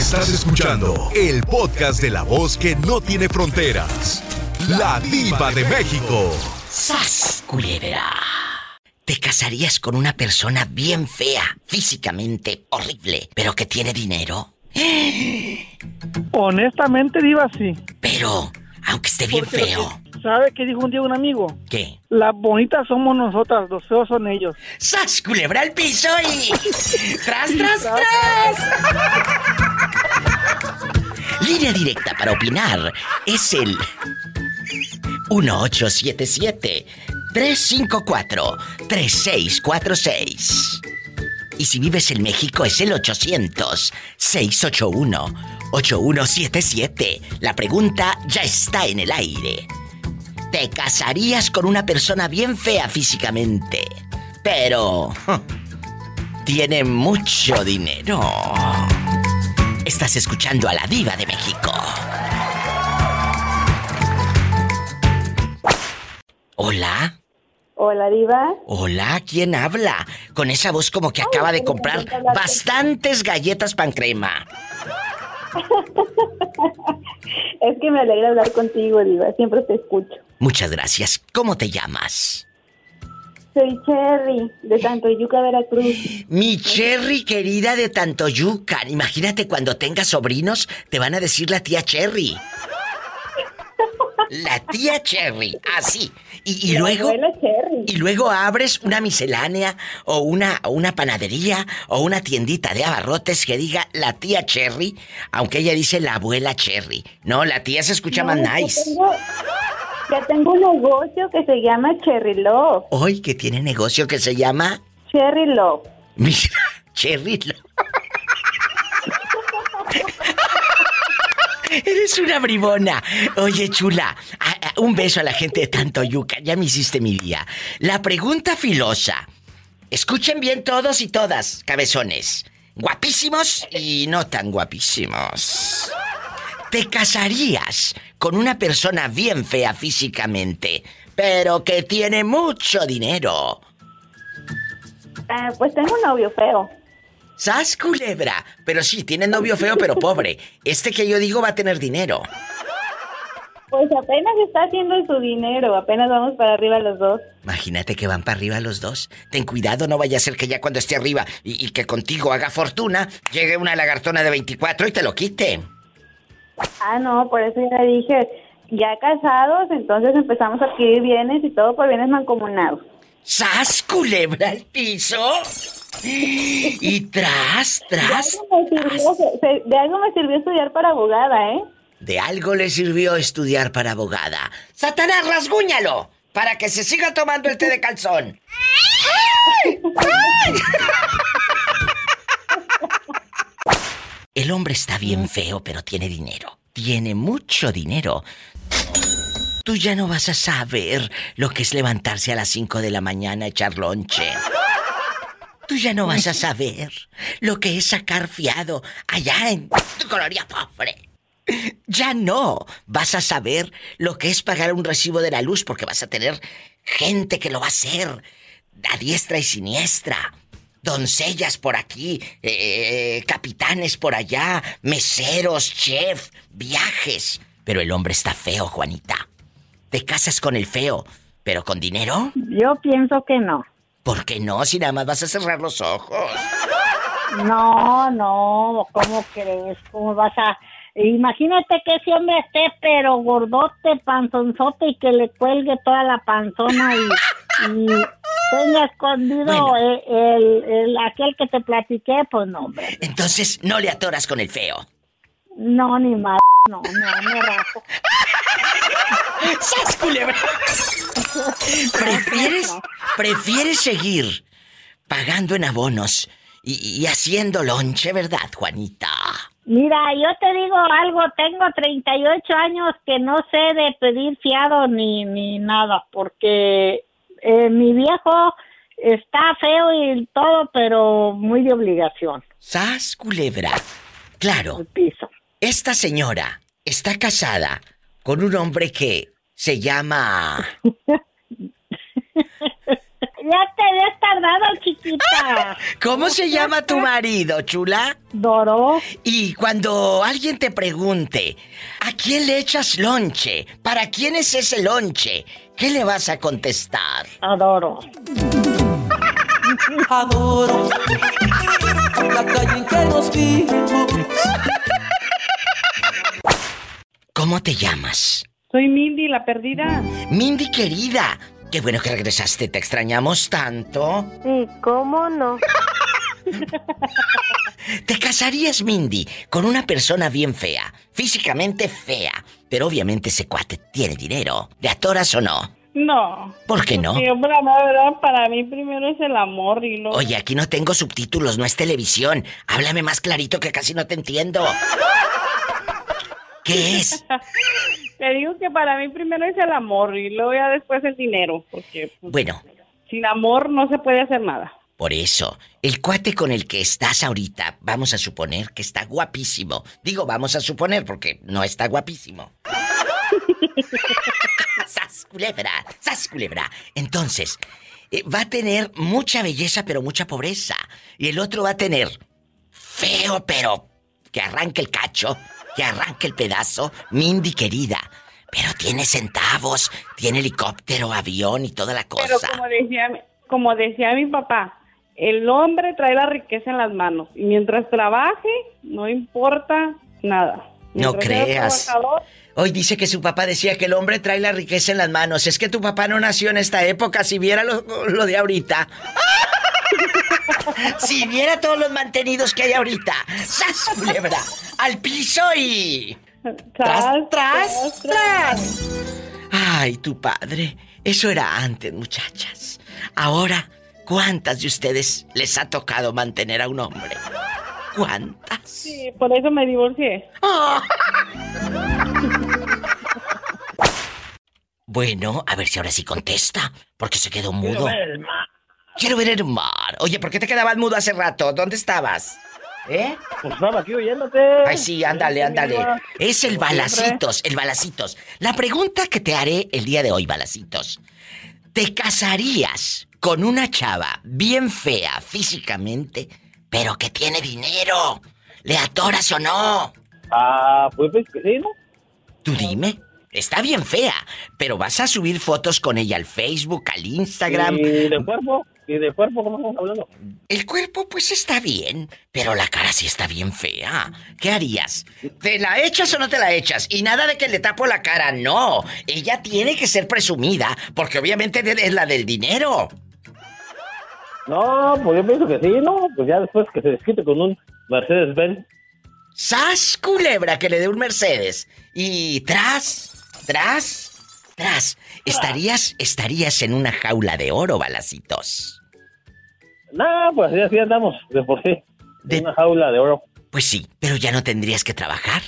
Estás escuchando el podcast de la voz que no tiene fronteras. La diva de México. ¡Sas, culebra! ¿Te casarías con una persona bien fea, físicamente horrible, pero que tiene dinero? Honestamente, Diva, sí. Pero, aunque esté bien Porque feo. que- ¿Sabe qué dijo un día un amigo? ¿Qué? Las bonitas somos nosotras, los feos son ellos. ¡Sas, culebra al piso y... ¡Tras, tras, tras! Línea directa para opinar es el 1877-354-3646. Y si vives en México es el 800-681-8177. La pregunta ya está en el aire. ¿Te casarías con una persona bien fea físicamente? Pero... Tiene mucho dinero. Estás escuchando a la diva de México. Hola. Hola, Diva. Hola, ¿quién habla? Con esa voz como que acaba de comprar bastantes galletas pan crema. Es que me alegra hablar contigo, Diva. Siempre te escucho. Muchas gracias. ¿Cómo te llamas? Soy Cherry, de Tantoyuca, Veracruz. Mi Cherry querida de Tantoyucan. Imagínate cuando tengas sobrinos, te van a decir la tía Cherry. La tía Cherry, así. Y, y luego. Y luego abres una miscelánea o una, o una panadería o una tiendita de abarrotes que diga la tía Cherry, aunque ella dice la abuela Cherry. No, la tía se escucha más No, nice. tengo- Ya tengo un negocio que se llama Cherry Love. Hoy que tiene negocio que se llama. Cherry Love. Mira, Cherry. lo- Eres una bribona. Oye, chula, a- a- un beso a la gente de Tanto Yuca. Ya me hiciste mi día. La pregunta filosa. Escuchen bien todos y todas, cabezones. Guapísimos y no tan guapísimos. ¿Te casarías con una persona bien fea físicamente, pero que tiene mucho dinero? Ah, pues tengo un novio feo. ¡Sas culebra! Pero sí, tiene novio feo pero pobre. Este que yo digo va a tener dinero. Pues apenas está haciendo su dinero. Apenas vamos para arriba los dos. Imagínate que van para arriba los dos. Ten cuidado, no vaya a ser que ya cuando esté arriba y, y que contigo haga fortuna, llegue una lagartona de 24 y te lo quite. Ah, no, por eso ya dije, ya casados, entonces empezamos a adquirir bienes y todo por bienes mancomunados. ¡Sas culebra al piso! Y tras, De tras, algo, sirvió, de algo me sirvió estudiar para abogada, ¿eh? De algo le sirvió estudiar para abogada. ¡Satanás, rasguñalo! Para que se siga tomando el té de calzón. El hombre está bien feo, pero tiene dinero. Tiene mucho dinero. Tú ya no vas a saber lo que es levantarse a las 5 de la mañana a echar lonche. Tú ya no vas a saber lo que es sacar fiado allá en tu colonia pobre. Ya no vas a saber lo que es pagar un recibo de la luz porque vas a tener gente que lo va a hacer a diestra y siniestra. Doncellas por aquí, eh, capitanes por allá, meseros, chef, viajes. Pero el hombre está feo, Juanita. Te casas con el feo, pero con dinero. Yo pienso que no. ¿Por qué no? Si nada más vas a cerrar los ojos. No, no, ¿cómo crees? ¿Cómo vas a...? Imagínate que ese hombre esté pero gordote, panzonzote y que le cuelgue toda la panzona y, y tenga escondido Bueno. el, el- el- aquel que te platiqué, pues no, hombre. Entonces no le atoras con el feo. No, ni más, no, no, me rajo. ¡Sas, culebra! ¿Prefieres, prefieres seguir pagando en abonos y, y haciendo lonche, ¿verdad, Juanita? Mira, yo te digo algo, tengo 38 años que no sé de pedir fiado ni, ni nada, porque eh, mi viejo está feo y todo, pero muy de obligación, ¡Sas, culebra! Claro, el piso. esta señora está casada con un hombre que se llama... ya te habías tardado, chiquita. ¿Cómo se llama tu marido, chula? Doro. Y cuando alguien te pregunte, ¿a quién le echas lonche? ¿Para quién es ese lonche? ¿Qué le vas a contestar? Adoro. Adoro la calle en que nos vimos. ¿Cómo te llamas? Soy Mindy, la perdida. Mindy querida. Qué bueno que regresaste, te extrañamos tanto. Sí, ¿cómo no? ¿Te casarías, Mindy, con una persona bien fea? Físicamente fea. Pero obviamente ese cuate tiene dinero. ¿Le atoras o no? No. ¿Por qué no? Hombre, la verdad, para mí primero es el amor y luego... Oye, aquí no tengo subtítulos, no es televisión. Háblame más clarito que casi no te entiendo. ¿Qué es? Te digo que para mí primero es el amor y luego ya después el dinero, porque pues, Bueno, sin amor no se puede hacer nada. Por eso, el cuate con el que estás ahorita, vamos a suponer que está guapísimo. Digo, vamos a suponer porque no está guapísimo. ¡Sas, culebra! ¡Sas, culebra! Entonces, eh, va a tener mucha belleza pero mucha pobreza. Y el otro va a tener feo pero que arranque el cacho, que arranque el pedazo, Mindy querida. Pero tiene centavos, tiene helicóptero, avión y toda la Pero cosa. como decía, como decía mi papá, el hombre trae la riqueza en las manos y mientras trabaje no importa nada. No Mientras creas. Hoy dice que su papá decía que el hombre trae la riqueza en las manos. Es que tu papá no nació en esta época, si viera lo, lo de ahorita. si viera todos los mantenidos que hay ahorita. ¡Sas, culebra! ¡Al piso y... ¡Tras, tras, tras! Ay, tu padre. Eso era antes, muchachas. Ahora, ¿cuántas de ustedes les ha tocado mantener a un hombre? ¿Cuántas? Sí, por eso me divorcié. Bueno, a ver si ahora sí contesta, porque se quedó mudo. Quiero ver el mar. Oye, ¿por qué te quedabas mudo hace rato? ¿Dónde estabas? ¿Eh? Pues estaba aquí oyéndote. Ay, sí, ándale, ándale. Es el balacitos, el balacitos. La pregunta que te haré el día de hoy, balacitos. ¿Te casarías con una chava bien fea físicamente, pero que tiene dinero? ¿Le atoras o no? Ah, pues sí, ¿no? Tú dime. Está bien fea, pero vas a subir fotos con ella al Facebook, al Instagram. ¿Y de cuerpo? ¿Y de cuerpo cómo estamos hablando? El cuerpo pues está bien, pero la cara sí está bien fea. ¿Qué harías? ¿Te la echas o no te la echas? Y nada de que le tapo la cara, no. Ella tiene que ser presumida, porque obviamente es la del dinero. No, pues yo pienso que sí, ¿no? Pues ya después que se desquite con un Mercedes-Benz. ¡Sas, culebra, que le dé un Mercedes! Y tras, tras, tras. Estarías, estarías en una jaula de oro, balacitos. No, pues así, así andamos, de por sí. De- Una jaula de oro. Pues sí, pero ya no tendrías que trabajar.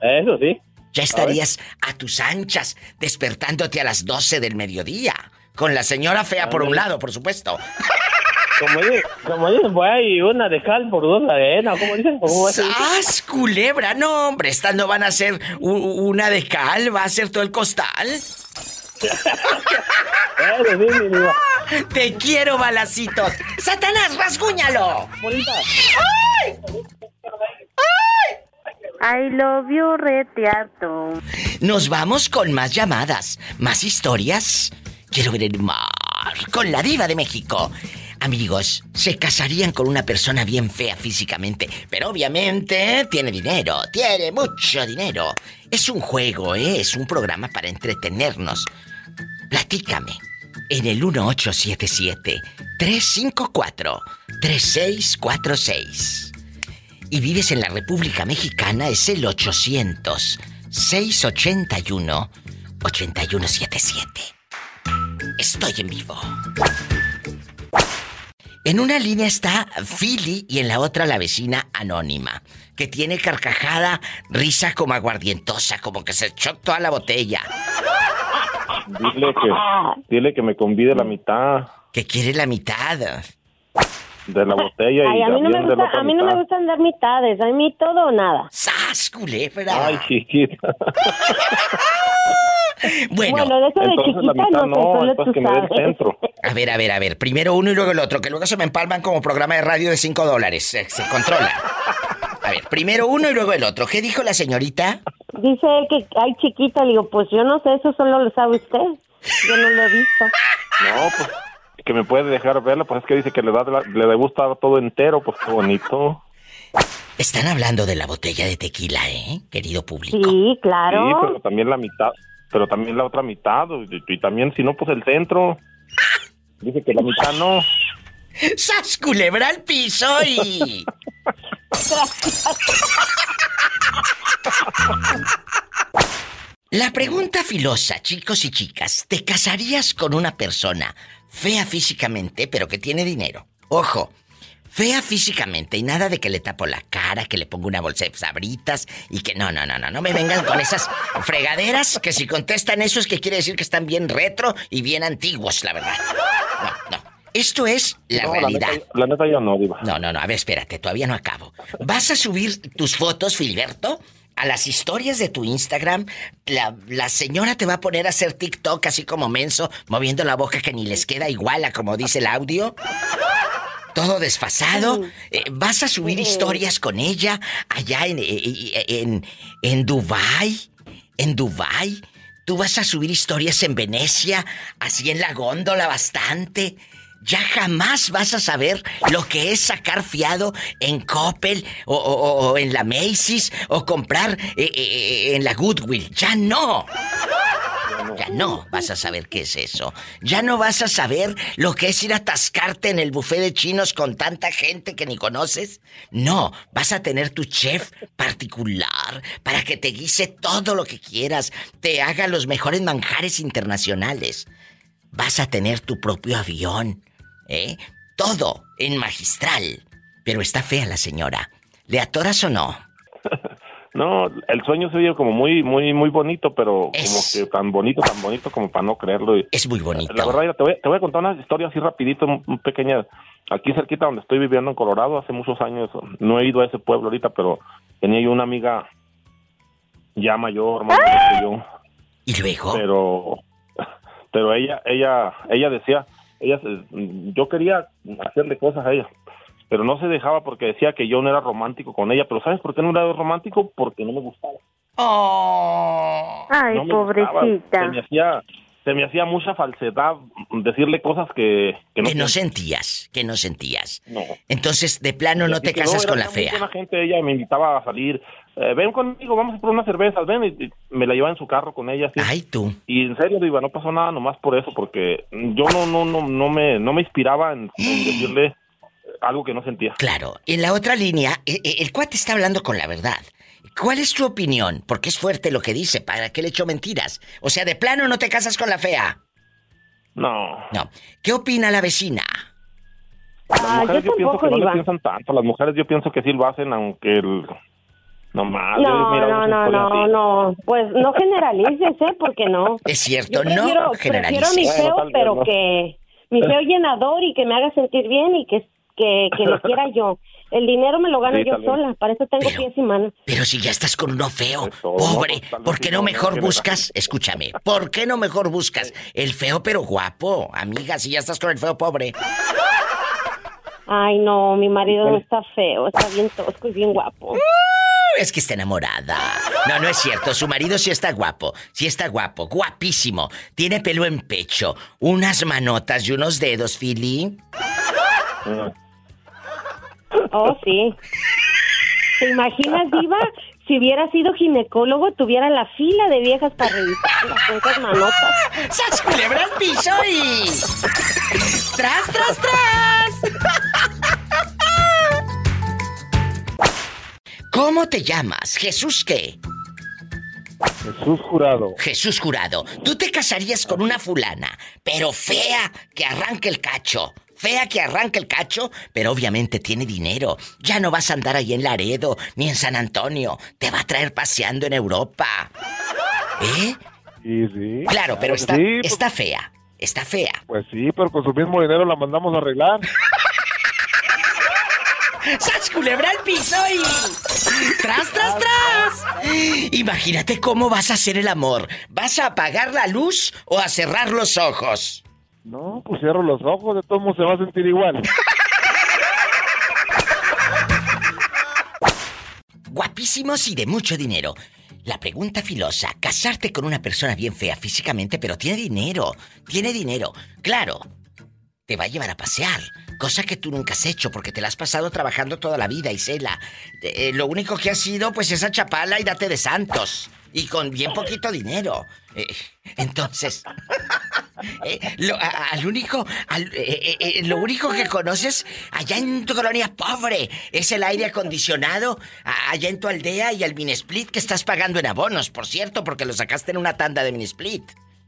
Eso sí. Ya estarías a tus anchas, despertándote a las 12 del mediodía. Con la señora fea por un lado, por supuesto. Como dicen, como dicen, pues hay una de cal por dos de arena, ¿cómo dicen? ¿Cómo? ¡Sas, culebra! No, hombre, estas no van a ser una de cal, va a ser todo el costal. Te quiero, balacitos. ¡Satanás, rasguñalo! Bonita. I love you, reteato. Nos vamos con más llamadas, más historias. Quiero ver el mar con la diva de México. Amigos, se casarían con una persona bien fea físicamente, pero obviamente tiene dinero, tiene mucho dinero. Es un juego, ¿eh? es un programa para entretenernos. Platícame en el 1877-354-3646. Y vives en la República Mexicana, es el 800-681-8177. Estoy en vivo. En una línea está Philly y en la otra la vecina anónima, que tiene carcajada, risa como aguardientosa, como que se echó toda la botella, Dile que, dile que me convide la mitad que quiere la mitad. De la botella Ay, y a mí no me la gusta, a mí no me gustan dar mitades, a mí todo o nada. ¡Sas, culebra! Ay, chiquita. Bueno, Bueno, de eso de Entonces la chiquita mitad no no, solo entonces tú que me sabes. centro. a ver, a ver, a ver. Primero uno y luego el otro, que luego se me empalman como programa de radio de 5 dólares. Se, se controla. A ver, primero uno y luego el otro. ¿Qué dijo la señorita? Dice él que hay chiquita, le digo, pues yo no sé, eso solo lo sabe usted. Yo no lo he visto. No, pues que me puede dejar verla, pues es que dice que le da la- le gusta todo entero, pues qué bonito. Están hablando de la botella de tequila, ¿eh? Querido público. Sí, claro. Sí, pero también la mitad, pero también la otra mitad, y, y también si no, pues el centro. Dice que la mitad no. ¡Sas culebra al piso y... La pregunta filosa, chicos y chicas, ¿te casarías con una persona fea físicamente, pero que tiene dinero? Ojo, fea físicamente y nada de que le tapo la cara, que le pongo una bolsa de sabritas y que no, no, no, no, no me vengan con esas fregaderas que si contestan eso es que quiere decir que están bien retro y bien antiguos, la verdad. No, no. Esto es la No, realidad. neta, la neta yo no, diva. No, no, no, a ver, espérate, todavía no acabo. ¿Vas a subir tus fotos, Filiberto? A las historias de tu Instagram, la, la señora te va a poner a hacer TikTok así como menso, moviendo la boca que ni les queda igual a como dice el audio. Todo desfasado. Eh, ¿Vas a subir historias con ella allá en, eh, eh, en, en Dubai? ¿En Dubai? ¿Tú vas a subir historias en Venecia? Así en la góndola bastante. Ya jamás vas a saber lo que es sacar fiado en Coppel o, en la Macy's o comprar eh, eh, eh, en la Goodwill. Ya no. Ya no vas a saber qué es eso. Ya no vas a saber lo que es ir a atascarte en el buffet de chinos con tanta gente que ni conoces. No, vas a tener tu chef particular para que te guise todo lo que quieras, te haga los mejores manjares internacionales. Vas a tener tu propio avión, ¿eh? Todo en magistral. Pero está fea la señora. ¿Le atoras o no? No, el sueño se oye como muy, muy, muy bonito, pero Es- como que tan bonito, tan bonito como para no creerlo. Y- Es muy bonito. La verdad, te voy, te voy a contar una historia así rapidito, pequeña. Aquí cerquita donde estoy viviendo en Colorado, hace muchos años, no he ido a ese pueblo ahorita, pero tenía yo una amiga ya mayor, más mayor que yo. ¿Y luego? Pero, pero ella, ella, ella decía, ella, se- yo quería hacerle cosas a ella, pero no se dejaba porque decía que yo no era romántico con ella. Pero ¿sabes por qué no era romántico? Porque no me gustaba. Oh. Ay, no me gustaba. pobrecita. Se me hacía, se me hacía mucha falsedad decirle cosas que, que no. Que no sentías, que no sentías. No. Entonces, de plano, no Así te casas era con la fea. buena gente, ella me invitaba a salir. eh, ven conmigo, vamos a por unas cervezas, ven. Y, y me la llevaba en su carro con ella. así. Ay, tú. Y en serio, Diva, no pasó nada nomás por eso, porque yo no, no, no, no me, no me inspiraba en, en decirle algo que no sentía. Claro. En la otra línea, e- e- el, cuate está hablando con la verdad. ¿Cuál es tu opinión? Porque es fuerte lo que dice. ¿Para qué le echo mentiras? O sea, de plano no te casas con la fea. No. No. ¿Qué opina la vecina? Las Ah, mujeres yo yo, pienso que no le Diva. piensan tanto. Las mujeres yo pienso que sí lo hacen, aunque el... No más. No, no, no, no, no. Pues no generalices, ¿eh? Porque no. Es cierto, Yo prefiero, no prefiero mi generalices. Bueno, feo, pero no. que mi feo llenador y que me haga sentir bien y que, que, que lo quiera yo. El dinero me lo gano Sí, yo sola, para eso tengo Pero- pies y manos. Pero si ya estás con uno feo, pobre, ¿por qué no mejor buscas? Escúchame, ¿por qué no mejor buscas el feo pero guapo? Amiga, si ya estás con el feo pobre. Ay, no, mi marido no está feo, está bien tosco y bien guapo. Es que está enamorada. No, no es cierto. Su marido sí está guapo. Sí está guapo. Guapísimo. Tiene pelo en pecho. Unas manotas y unos dedos, Philly. Oh, sí. ¿Te imaginas, Diva? Si hubiera sido ginecólogo, tuviera la fila de viejas para revisarlas con esas manotas. ¡Sas culebra al piso y... ¡Tras, tras, tras! ¿Cómo te llamas? ¿Jesús qué? Jesús jurado. Jesús jurado. Tú te casarías con una fulana, pero fea que arranque el cacho. Fea que arranque el cacho, pero obviamente tiene dinero. Ya no vas a andar ahí en Laredo ni en San Antonio. Te va a traer paseando en Europa. ¿Eh? Sí, sí. Claro, pero está, sí, pues- está fea. Está fea. Pues sí, pero con su mismo dinero la mandamos a arreglar. ¡Sas culebra al piso y... ¡Tras, tras, tras! Imagínate cómo vas a hacer el amor. ¿Vas a apagar la luz o a cerrar los ojos? No, pues cierro los ojos, de todos se va a sentir igual. Guapísimos y de mucho dinero. La pregunta filosa, casarte con una persona bien fea físicamente, pero tiene dinero, tiene dinero. Claro, te va a llevar a pasear, cosa que tú nunca has hecho porque te la has pasado trabajando toda la vida, Isela. Eh, lo único que has sido, pues, esa chapala y date de santos. Y con bien poquito dinero. Eh, entonces, eh, lo, al único, al- eh, lo único que conoces allá en tu colonia pobre es el aire acondicionado allá en tu aldea y el mini split que estás pagando en abonos, por cierto, porque lo sacaste en una tanda de mini split.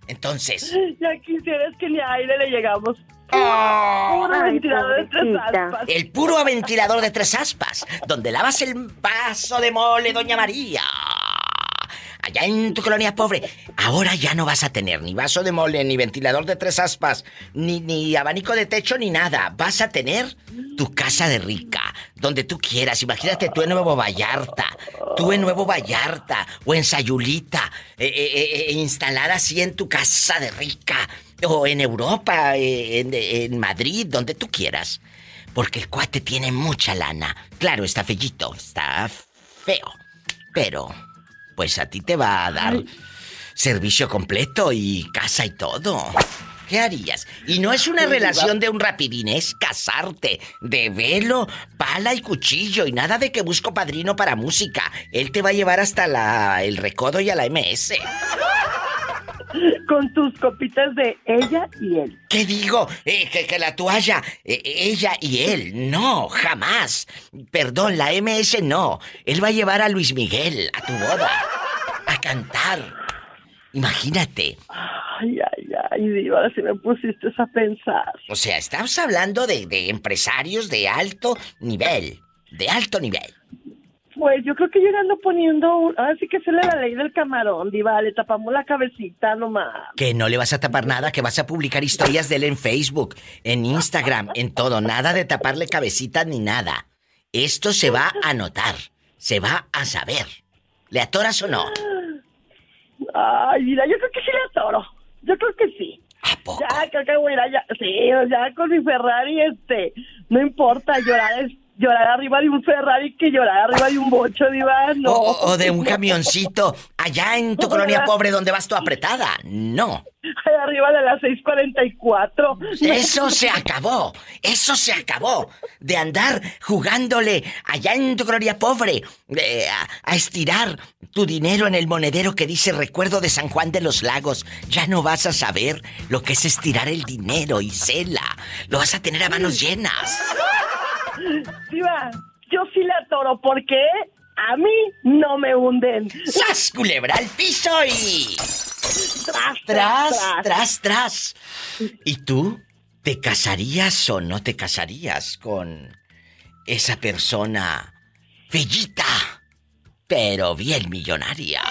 Entonces, Ya quisieras que ni aire le llegamos. Oh. Puro Ay, ventilador de tres aspas. el puro ventilador de tres aspas, donde lavas el vaso de mole, Doña María. Allá en tu colonia pobre. Ahora ya no vas a tener ni vaso de mole, ni ventilador de tres aspas, ni, ni abanico de techo, ni nada. Vas a tener tu casa de rica, donde tú quieras. Imagínate tú en Nuevo Vallarta, tú en Nuevo Vallarta, o en Sayulita, eh, eh, eh, instalada así en tu casa de rica, o en Europa, eh, en, en Madrid, donde tú quieras. Porque el cuate tiene mucha lana. Claro, está fellito, está feo. Pero, pues a ti te va a dar servicio completo y casa y todo. ¿Qué harías? Y no es una relación de un rapidín, es casarte. De velo, pala y cuchillo. Y nada de que busco padrino para música. Él te va a llevar hasta la, el recodo y a la MS. Con tus copitas de ella y él. ¿Qué digo? Eh, que, que la toalla, eh, ella y él. No, jamás. Perdón, la MS no. Él va a llevar a Luis Miguel a tu boda. A cantar. Imagínate. Ay, ay, ay, diva, ahora sí me pusiste a pensar. O sea, estamos hablando de, de empresarios de alto nivel. De alto nivel. Pues yo creo que llegando poniendo, un- ahora sí que se le la ley del camarón, diva, le tapamos la cabecita nomás. Que no le vas a tapar nada, que vas a publicar historias de él en Facebook, en Instagram, en todo. Nada de taparle cabecita ni nada. Esto se va a notar. Se va a saber. ¿Le atoras o no? Ay, mira, yo creo que sí le atoro. Yo creo que sí. ¿A poco? Ya, creo que voy a ir allá. Sí, ya con mi Ferrari, este, no importa, llorar es llorar arriba de un Ferrari que llorar arriba de un bocho, diva, no. O, de un camioncito allá en tu colonia pobre donde vas tú apretada. No. Arriba de las 6:44. Eso se acabó. Eso se acabó. De andar jugándole allá en tu colonia pobre. eh, a, a estirar tu dinero en el monedero que dice recuerdo de San Juan de los Lagos. Ya no vas a saber lo que es estirar el dinero, Isela. Lo vas a tener a manos llenas. Diva, yo sí le atoro porque a mí no me hunden. ¡Sas, culebra al piso y... Tras, Tras, tras, tras. ¿Y tú? ¿Te casarías o no te casarías con esa persona bellita, pero bien millonaria?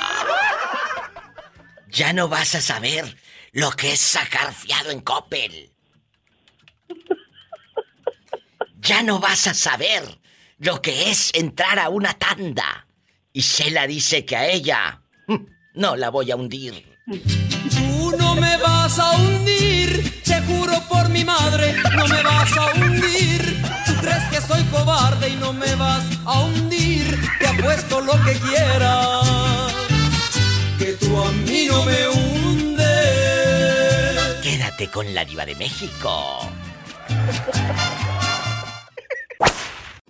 Ya no vas a saber lo que es sacar fiado en Coppel. Ya no vas a saber lo que es entrar a una tanda. Y Shela dice que a ella mm, no la voy a hundir. Tú no me vas a hundir, te juro por mi madre, no me vas a hundir. Tú crees que soy cobarde y no me vas a hundir, te apuesto lo que quieras, que tú a mí no me hundes. Quédate con la diva de México.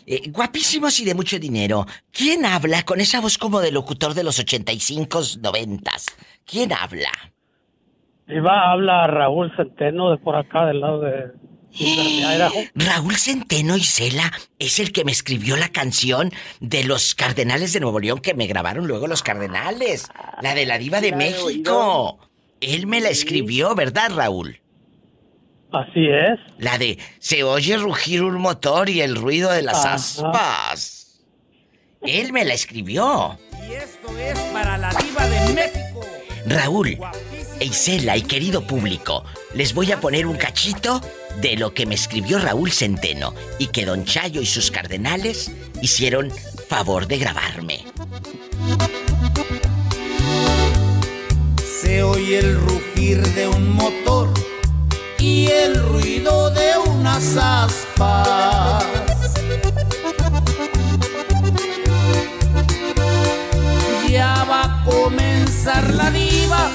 Eh, guapísimos y de mucho dinero. ¿Quién habla con esa voz como de locutor de los 85, 90? ¿Quién habla? Iba, habla Raúl Centeno de por acá, del lado de Idaho. Raúl Centeno Isela es el que me escribió la canción de los Cardenales de Nuevo León que me grabaron luego los Cardenales. La de la diva de México. Él me la escribió, ¿verdad, Raúl? Así es. La de se oye rugir un motor y el ruido de las Ajá. aspas. Él me la escribió. Y esto es para la diva de México. Raúl, Guapísima E Isela y querido público, les voy a poner un cachito de lo que me escribió Raúl Centeno y que Don Chayo y sus cardenales hicieron favor de grabarme. Se oye el rugir de un motor y el ruido de unas aspas. Ya va a comenzar la diva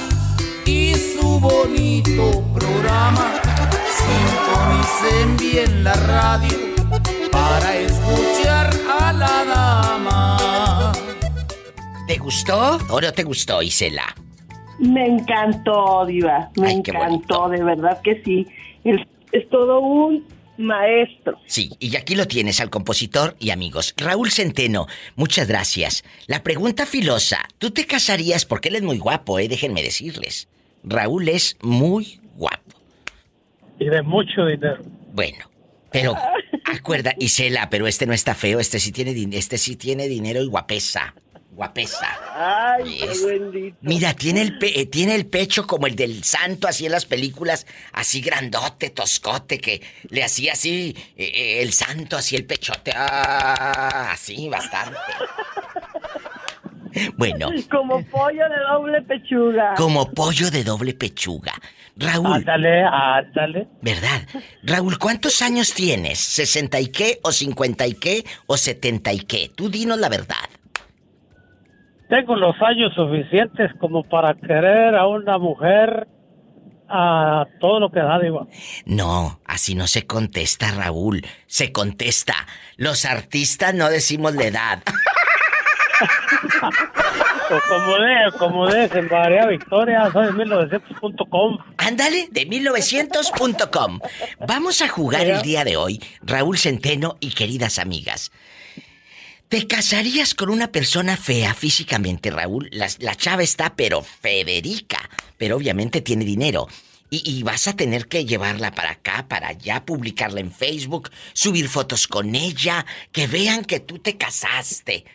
y su bonito programa. Sintonicen bien la radio para escuchar a la dama. ¿Te gustó o no te gustó, Isela? Me encantó, Diva. Me Ay, encantó, de verdad que sí. Es, es todo un maestro. Sí, y aquí lo tienes al compositor y amigos. Raúl Centeno, muchas gracias. La pregunta filosa, ¿tú te casarías? Porque él es muy guapo, eh, déjenme decirles. Raúl es muy guapo. Y de mucho dinero. Bueno, pero acuerda, Isela, pero este no está feo, este sí tiene este sí tiene dinero y guapesa. Guapesa. Ay, Es- qué bendito. Mira, tiene el, pe- eh, tiene el pecho como el del santo, así en las películas, así grandote, toscote, que le hacía así eh, eh, el santo, así el pechote, ah, así bastante. Bueno, Como pollo de doble pechuga. como pollo de doble pechuga. Raúl, Ándale, ándale. ¿verdad? Raúl, ¿cuántos años tienes? ¿60 y qué? ¿O 50 y qué? ¿O 70 y qué? Tú dinos la verdad. Tengo los años suficientes como para querer a una mujer a todo lo que da, digo. No, así no se contesta, Raúl. Se contesta. Los artistas no decimos la edad. O como de, como de en María Victoria, soy 1900.com. Ándale, de 1900.com. Vamos a jugar el día de hoy, Raúl Centeno y queridas amigas. ¿Te casarías con una persona fea físicamente, Raúl? La, la chava está, pero Federica. Pero obviamente tiene dinero. Y, vas a tener que llevarla para acá, para allá, publicarla en Facebook, subir fotos con ella, que vean que tú te casaste.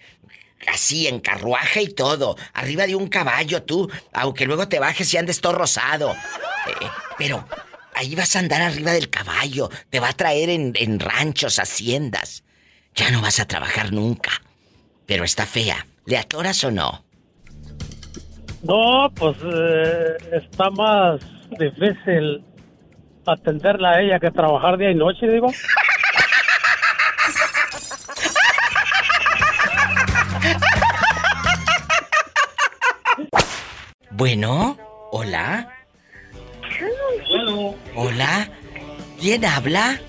Así, en carruaje y todo. Arriba de un caballo tú, aunque luego te bajes y andes todo rosado. Eh, pero ahí vas a andar arriba del caballo. Te va a traer en, en ranchos, haciendas. Ya no vas a trabajar nunca. Pero está fea. ¿Le atoras o no? No, pues eh, está más difícil atenderla a ella que trabajar día y noche, digo. Bueno, hola. Hola. ¿Quién habla?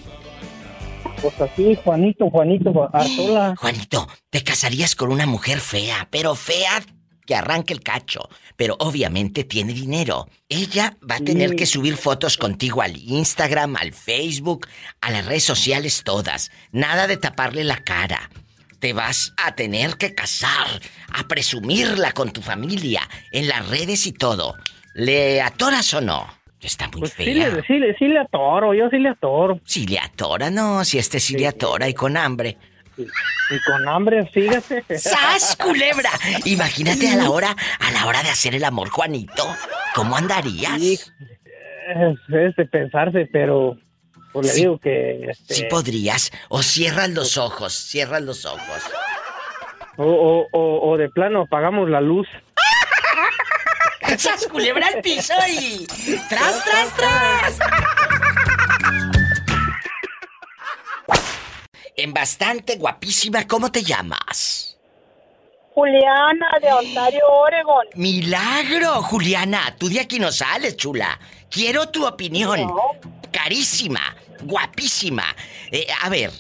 Pues así, Juanito, Juanito, Artola. Juanito, te casarías con una mujer fea, pero fea que arranque el cacho. Pero obviamente tiene dinero. Ella va a tener que subir fotos contigo al Instagram, al Facebook, a las redes sociales todas. Nada de taparle la cara. Te vas a tener que casar, a presumirla con tu familia, en las redes y todo. ¿Le atoras o no? Está muy Pues sí fea. le, sí, le, sí le atoro, yo sí le atoro. Si le atora, no, si este sí le atora y con hambre. Y con hambre, fíjate. ¡Sas, culebra! Imagínate a la hora, a la hora de hacer el amor, Juanito. ¿Cómo andarías? Es, es de pensarse, pero pues le Sí. digo que... Este, Si podrías, o cierras los ojos, cierras los ojos. o, o, o, o de plano apagamos la luz. ¡Sas, culebra al piso y... ¡Tras, tras, tras! En bastante guapísima, ¿cómo te llamas? Juliana de Ontario, Oregon. Milagro, Juliana, tú de aquí no sales, chula. Quiero tu opinión. Carísima, guapísima. Eh, a ver,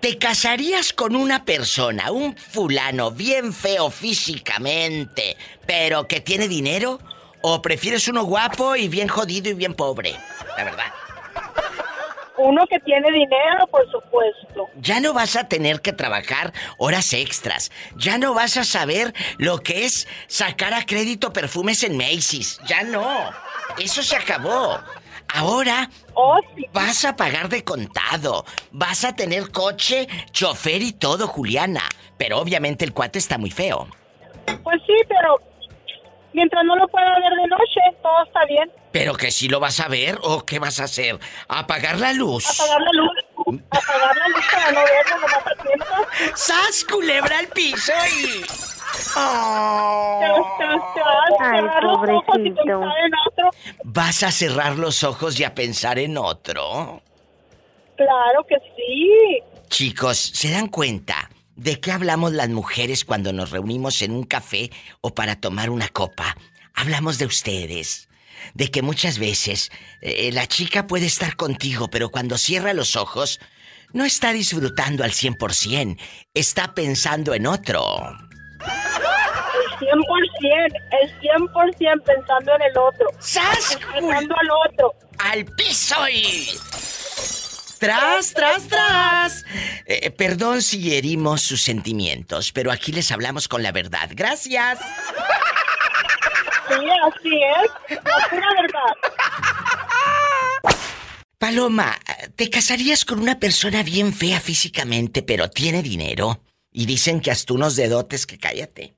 ¿te casarías con una persona, un fulano bien feo físicamente, pero que tiene dinero? ¿O prefieres uno guapo y bien jodido y bien pobre? La verdad. Uno que tiene dinero, por supuesto. Ya no vas a tener que trabajar horas extras. Ya no vas a saber lo que es sacar a crédito perfumes en Macy's. Ya no. Eso se acabó. Ahora vas a pagar de contado. Vas a tener coche, chofer y todo, Juliana. Pero obviamente el cuate está muy feo. Pues sí, pero Mientras no lo pueda ver de noche, todo está bien. Pero que si lo vas a ver o qué vas a hacer? ¿Apagar la luz? Apagar la luz. Apagar la luz para no verlo, a tiempo. ¡Sas, culebra al piso y... Ay, pobrecito. ¿Vas a cerrar los ojos y a pensar en otro? Claro que sí. Chicos, ¿se dan cuenta de qué hablamos las mujeres cuando nos reunimos en un café o para tomar una copa? Hablamos de ustedes. De que muchas veces eh, la chica puede estar contigo, pero cuando cierra los ojos, no está disfrutando al 100%, está pensando en otro. El 100%, el 100% pensando en el otro. ¡Sas! Pensando al otro. ¡Al piso y... ¡Tras, tras, tras! Eh, perdón si herimos sus sentimientos, pero aquí les hablamos con la verdad. Gracias. Sí, así es. La pura verdad. Paloma, ¿te casarías con una persona bien fea físicamente, pero tiene dinero? Y dicen que hasta unos dedotes que cállate.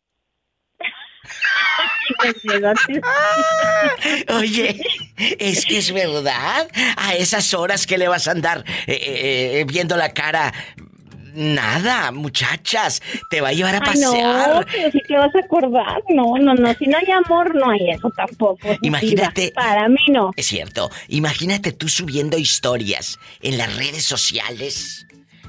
Oye, es que es verdad. A esas horas que le vas a andar eh, eh, eh, viendo la cara. Nada, muchachas. Te va a llevar a Ay, no, pasear. pero si te vas a acordar. No, no, no. Si no hay amor, no hay eso tampoco. Imagínate. Para mí no. Es cierto. Imagínate tú subiendo historias en las redes sociales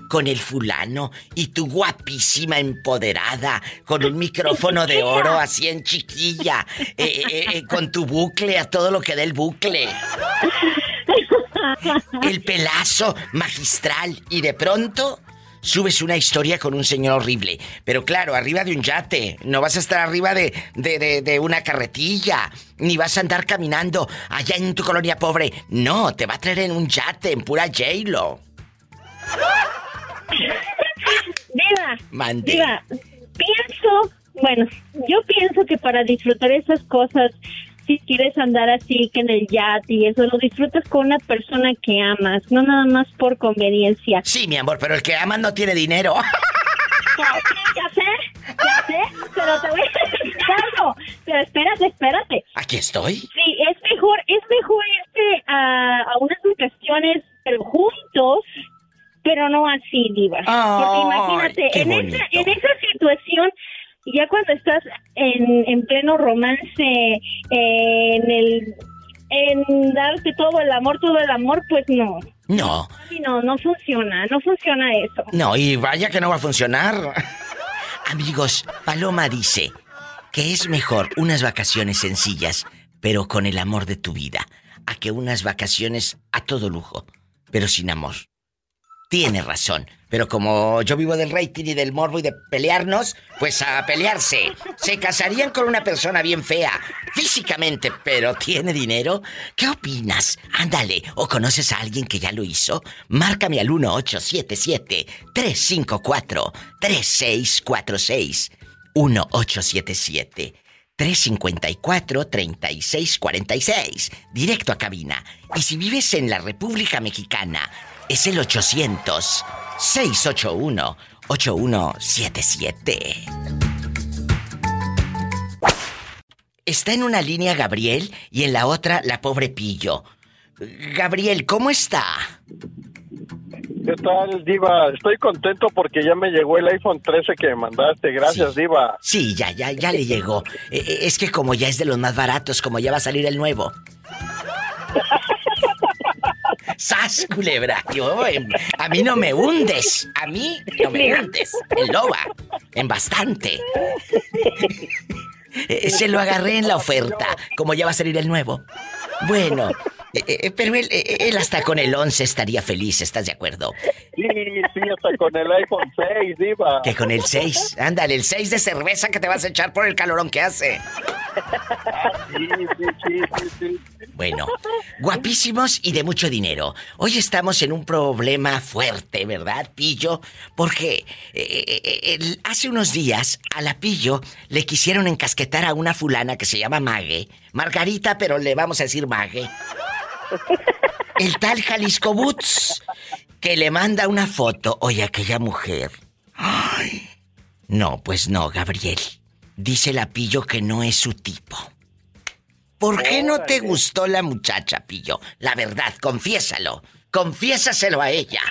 con el fulano y tú guapísima, empoderada, con un micrófono de oro así en chiquilla, eh, eh, eh, con tu bucle a todo lo que da el bucle. El pelazo magistral y de pronto subes una historia con un señor horrible. Pero claro, arriba de un yate. No vas a estar arriba de, de, de- de una carretilla. Ni vas a andar caminando allá en tu colonia pobre. No, te va a traer en un yate, en pura J-Lo. Diva. Mande. Diva, pienso, bueno, yo pienso que para disfrutar esas cosas, si quieres andar así que en el yate y eso, lo disfrutas con una persona que amas, no nada más por conveniencia. Sí, mi amor, pero el que ama no tiene dinero. Ya sé, ya sé, pero te voy a decir algo. Pero espérate, espérate. Aquí estoy. Sí, es mejor, es mejor irte a, a unas vacaciones, pero juntos, pero no así, Diva. Porque Ay, imagínate, en esa, en esa situación, ya cuando estás en, en pleno romance, eh, en el en darte todo el amor, todo el amor, pues no. No, No, no funciona, no funciona eso. no, y vaya que no va a funcionar. Amigos, Paloma dice que es mejor unas vacaciones sencillas, pero con el amor de tu vida, a que unas vacaciones a todo lujo, pero sin amor. Tiene razón, pero como yo vivo del rating y del morbo y de pelearnos, pues a pelearse. Se casarían con una persona bien fea, físicamente, pero tiene dinero. ¿Qué opinas? Ándale, o conoces a alguien que ya lo hizo. Márcame al 1877-354-3646. 1877. 354-3646. Directo a cabina. Y si vives en la República Mexicana, es el 800-681-8177. Está en una línea Gabriel y en la otra la pobre Pillo. Gabriel, ¿cómo está? ¿Qué tal, Diva? Estoy contento porque ya me llegó el iPhone 13 que me mandaste. Gracias, Diva. Sí, ya, ya, ya le llegó. Eh, eh, es que como ya es de los más baratos, como ya va a salir el nuevo. ¡Sas, culebra! Yo, a mí no me hundes. A mí no me hundes. En loba. En bastante. Eh, se lo agarré en la oferta, como ya va a salir el nuevo. Bueno, eh, eh, pero él, eh, él hasta con el 11 estaría feliz, ¿estás de acuerdo? Sí, sí, hasta con el iPhone 6, Diva. Que con el 6. Ándale, el 6 de cerveza que te vas a echar por el calorón que hace. Sí, sí, sí, sí, sí. Bueno, guapísimos y de mucho dinero. Hoy estamos en un problema fuerte, ¿verdad, Pillo? Porque eh, eh, hace unos días a la Pillo le quisieron encasquetar a una fulana que se llama Mague. Margarita, pero le vamos a decir Mague. El tal Jalisco Boots, que le manda una foto. Oye, aquella mujer. Ay. No, pues no, Gabriel. Dice la Pillo que no es su tipo. ¿Por qué no te gustó la muchacha, Pillo? La verdad, confiésalo. Confiésaselo a ella.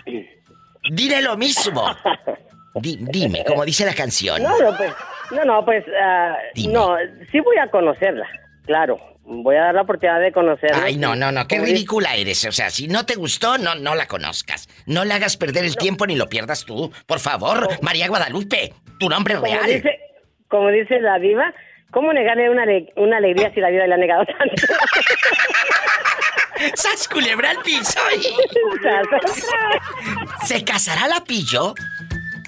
Dile lo mismo. Di- dime, como dice la canción. No, no, pues, no, no, pues, ah, no, sí voy a conocerla, claro. Voy a dar la oportunidad de conocerla. Ay, no, no, no, qué ridícula eres. O sea, si no te gustó, no, no la conozcas. No le hagas perder el tiempo ni lo pierdas tú. Por favor, María Guadalupe, tu nombre Como real. dice, como dice la diva, ¿cómo negarle una, una alegría si la vida le ha negado tanto? ¡Sas culebra al piso! ¿Se casará la pillo?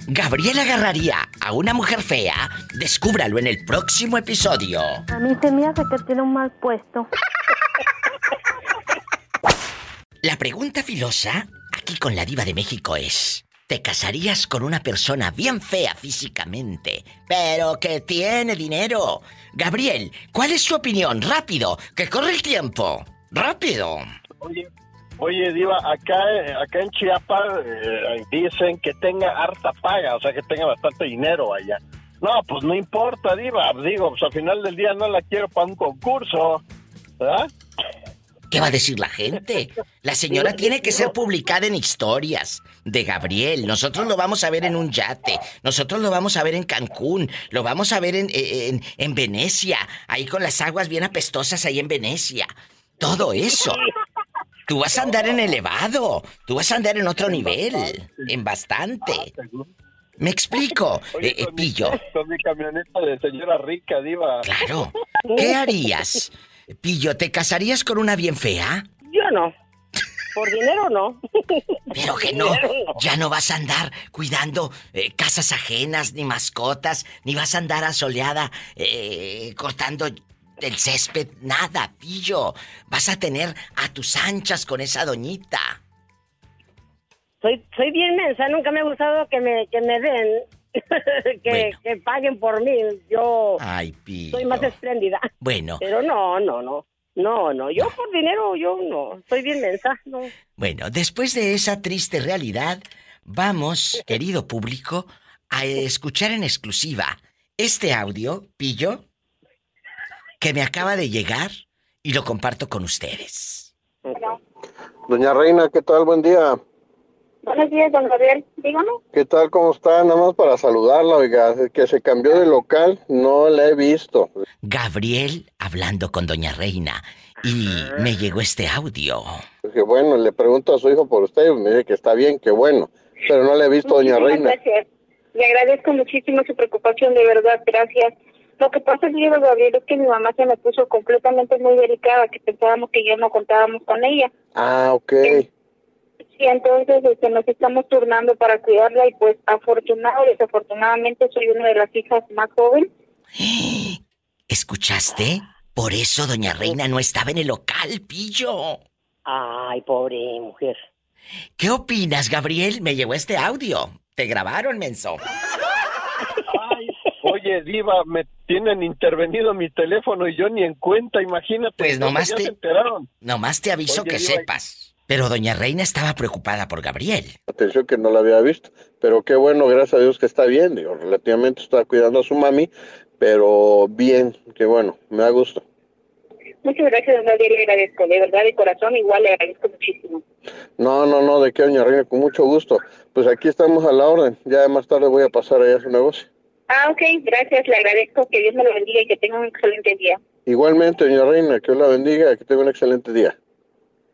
Gabriel agarraría a una mujer fea. Descúbralo en el próximo episodio. A mí se me hace que tiene un mal puesto. La pregunta filosa aquí con la diva de México es: ¿te casarías con una persona bien fea físicamente, pero que tiene dinero? Gabriel, ¿cuál es su opinión? Rápido, que corre el tiempo. Rápido. Oye, oye, Diva, acá, acá en Chiapas eh, dicen que tenga harta paga, o sea, que tenga bastante dinero allá. No, pues no importa, Diva. Digo, pues al final del día no la quiero para un concurso, ¿verdad? ¿Qué va a decir la gente? La señora tiene que ser publicada en historias de Gabriel. Nosotros lo vamos a ver en un yate. Nosotros lo vamos a ver en Cancún. Lo vamos a ver en, en, en Venecia. Ahí con las aguas bien apestosas ahí en Venecia. Todo eso. Tú vas a andar en elevado. Tú vas a andar en otro nivel. En bastante. Me explico, eh, eh, Pillo. Con mi camioneta de señora rica, Diva. Claro. ¿Qué harías? Pillo, ¿te casarías con una bien fea? Yo no. Por dinero no. Pero que no, ya no vas a andar cuidando eh, casas ajenas, ni mascotas, ni vas a andar asoleada eh, cortando el césped, nada, pillo. Vas a tener a tus anchas con esa doñita. Soy, soy bien mensa, nunca me ha gustado que me, que me den, que, que paguen por mí. Yo Ay, soy más espléndida. Bueno, Pero no, no, no. No, no, yo por dinero, yo no. Soy bien mensa, no. bueno, después de esa triste realidad, vamos, querido público, a escuchar en exclusiva este audio, pillo, que me acaba de llegar y lo comparto con ustedes. Doña Reina, ¿qué tal? Buen día. Buenos días, don Gabriel. Dígame. ¿Qué tal? ¿Cómo está? Nada más para saludarla, oiga, que se cambió de local, no la he visto. Gabriel hablando con Doña Reina y me llegó este audio. Que bueno, le pregunto a su hijo por usted, y me dice que está bien, que bueno, pero no la he visto, Doña Muchísimas Reina. Gracias. Le agradezco muchísimo su preocupación, de verdad, gracias. Lo que pasa, señor Gabriel, es que mi mamá se me puso completamente muy delicada, que pensábamos que ya no contábamos con ella. Ah, ok. Sí, entonces este, nos estamos turnando para cuidarla y pues afortunado o desafortunadamente soy una de las hijas más jóvenes. ¿Escuchaste? Por eso Doña Reina no estaba en el local, pillo. Ay, pobre mujer. ¿Qué opinas, Gabriel? Me llegó este audio. Te grabaron, menso. Oye, Diva, me tienen intervenido mi teléfono y yo ni en cuenta, imagínate. Pues nomás te- se enteraron. Nomás te aviso Oye, que Diva, sepas. Pero Doña Reina estaba preocupada por Gabriel. Atención que no la había visto, pero qué bueno, gracias a Dios que está bien, digo, relativamente está cuidando a su mami, pero bien, qué bueno, me da gusto. Muchas gracias, don Gabriel, le agradezco, de verdad, de corazón, igual le agradezco muchísimo. No, no, no, de qué, doña Reina, con mucho gusto. Pues aquí estamos a la orden, ya más tarde voy a pasar allá a su negocio. Ah, ok, gracias, le agradezco, que Dios me lo bendiga y que tenga un excelente día. Igualmente, doña Reina, que Dios la bendiga, que tenga un excelente día.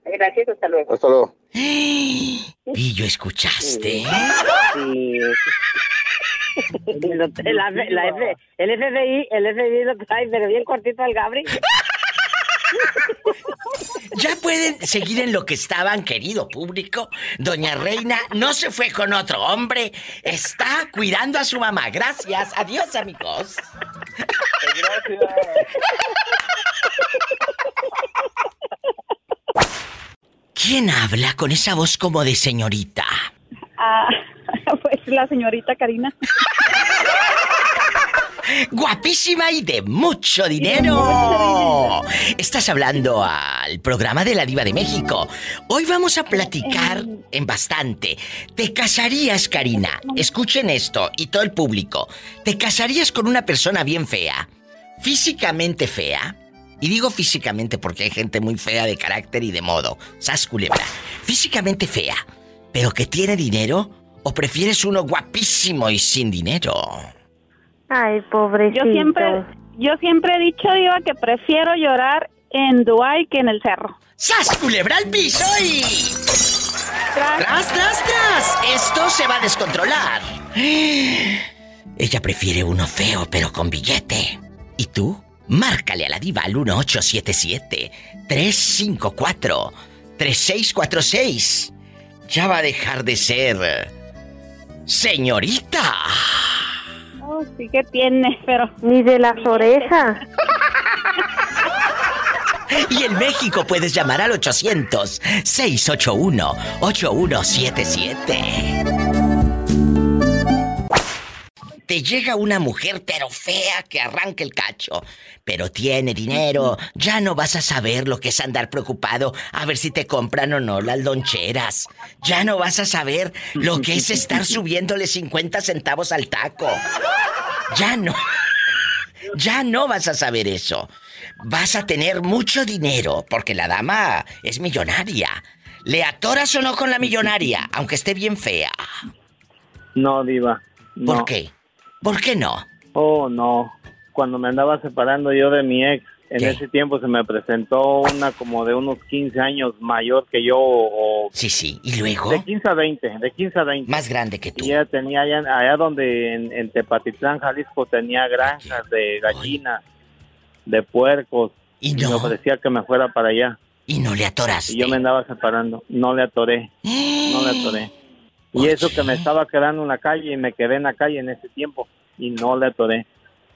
Gracias, hasta luego. Hasta luego. Pillo, ¿escuchaste? Sí. Lo- la- la F- el FBI, el FBI lo trae, pero bien cortito al Gabri. Ya pueden seguir en lo que estaban, querido público. Doña Reina no se fue con otro hombre. Está cuidando a su mamá. Gracias. Adiós, amigos. ¿Quién habla con esa voz como de señorita? Ah, pues la señorita Karina. Guapísima y de mucho dinero. Estás hablando al programa de la Diva de México. Hoy vamos a platicar en bastante. ¿Te casarías, Karina? Escuchen esto y todo el público. ¿Te casarías con una persona bien fea? Físicamente fea, Y digo físicamente porque hay gente muy fea de carácter y de modo. Sas culebra. Físicamente fea, pero que tiene dinero. ¿O prefieres uno guapísimo y sin dinero? Ay, pobrecito. Yo siempre, yo siempre he dicho, Diva, que prefiero llorar en Dubai que en el cerro. ¡Sas, culebra al piso y... ¡Tras, tras, tras! Esto se va a descontrolar. Ella prefiere uno feo, pero con billete. ¿Y tú? Márcale a la diva al 1877-354-3646. Ya va a dejar de ser... Señorita. Oh, sí que tiene, pero... Ni de las orejas. Y en México puedes llamar al 800-681-8177. Te llega una mujer pero fea que arranca el cacho, pero tiene dinero, ya no vas a saber lo que es andar preocupado a ver si te compran o no las loncheras. Ya no vas a saber lo que es estar subiéndole 50 centavos al taco. Ya no. Ya no vas a saber eso. Vas a tener mucho dinero porque la dama es millonaria. ¿Le atoras o no con la millonaria, aunque esté bien fea? No, diva. ¿Por qué? ¿Por qué no? Oh, no. Cuando me andaba separando yo de mi ex, en ese tiempo se me presentó una como de unos 15 años mayor que yo. O... Sí, sí. ¿Y luego? De 15 a 20, de 15 a 20. Más grande que tú. Y ella tenía allá, allá donde en, en Tepatitlán, Jalisco, tenía granjas de gallinas, de puercos. Y me ofrecía que me fuera para allá. Y no le atoraste. Y yo me andaba separando. No le atoré. No le atoré. Y eso que me estaba quedando en la calle y me quedé en la calle en ese tiempo y no le atoré.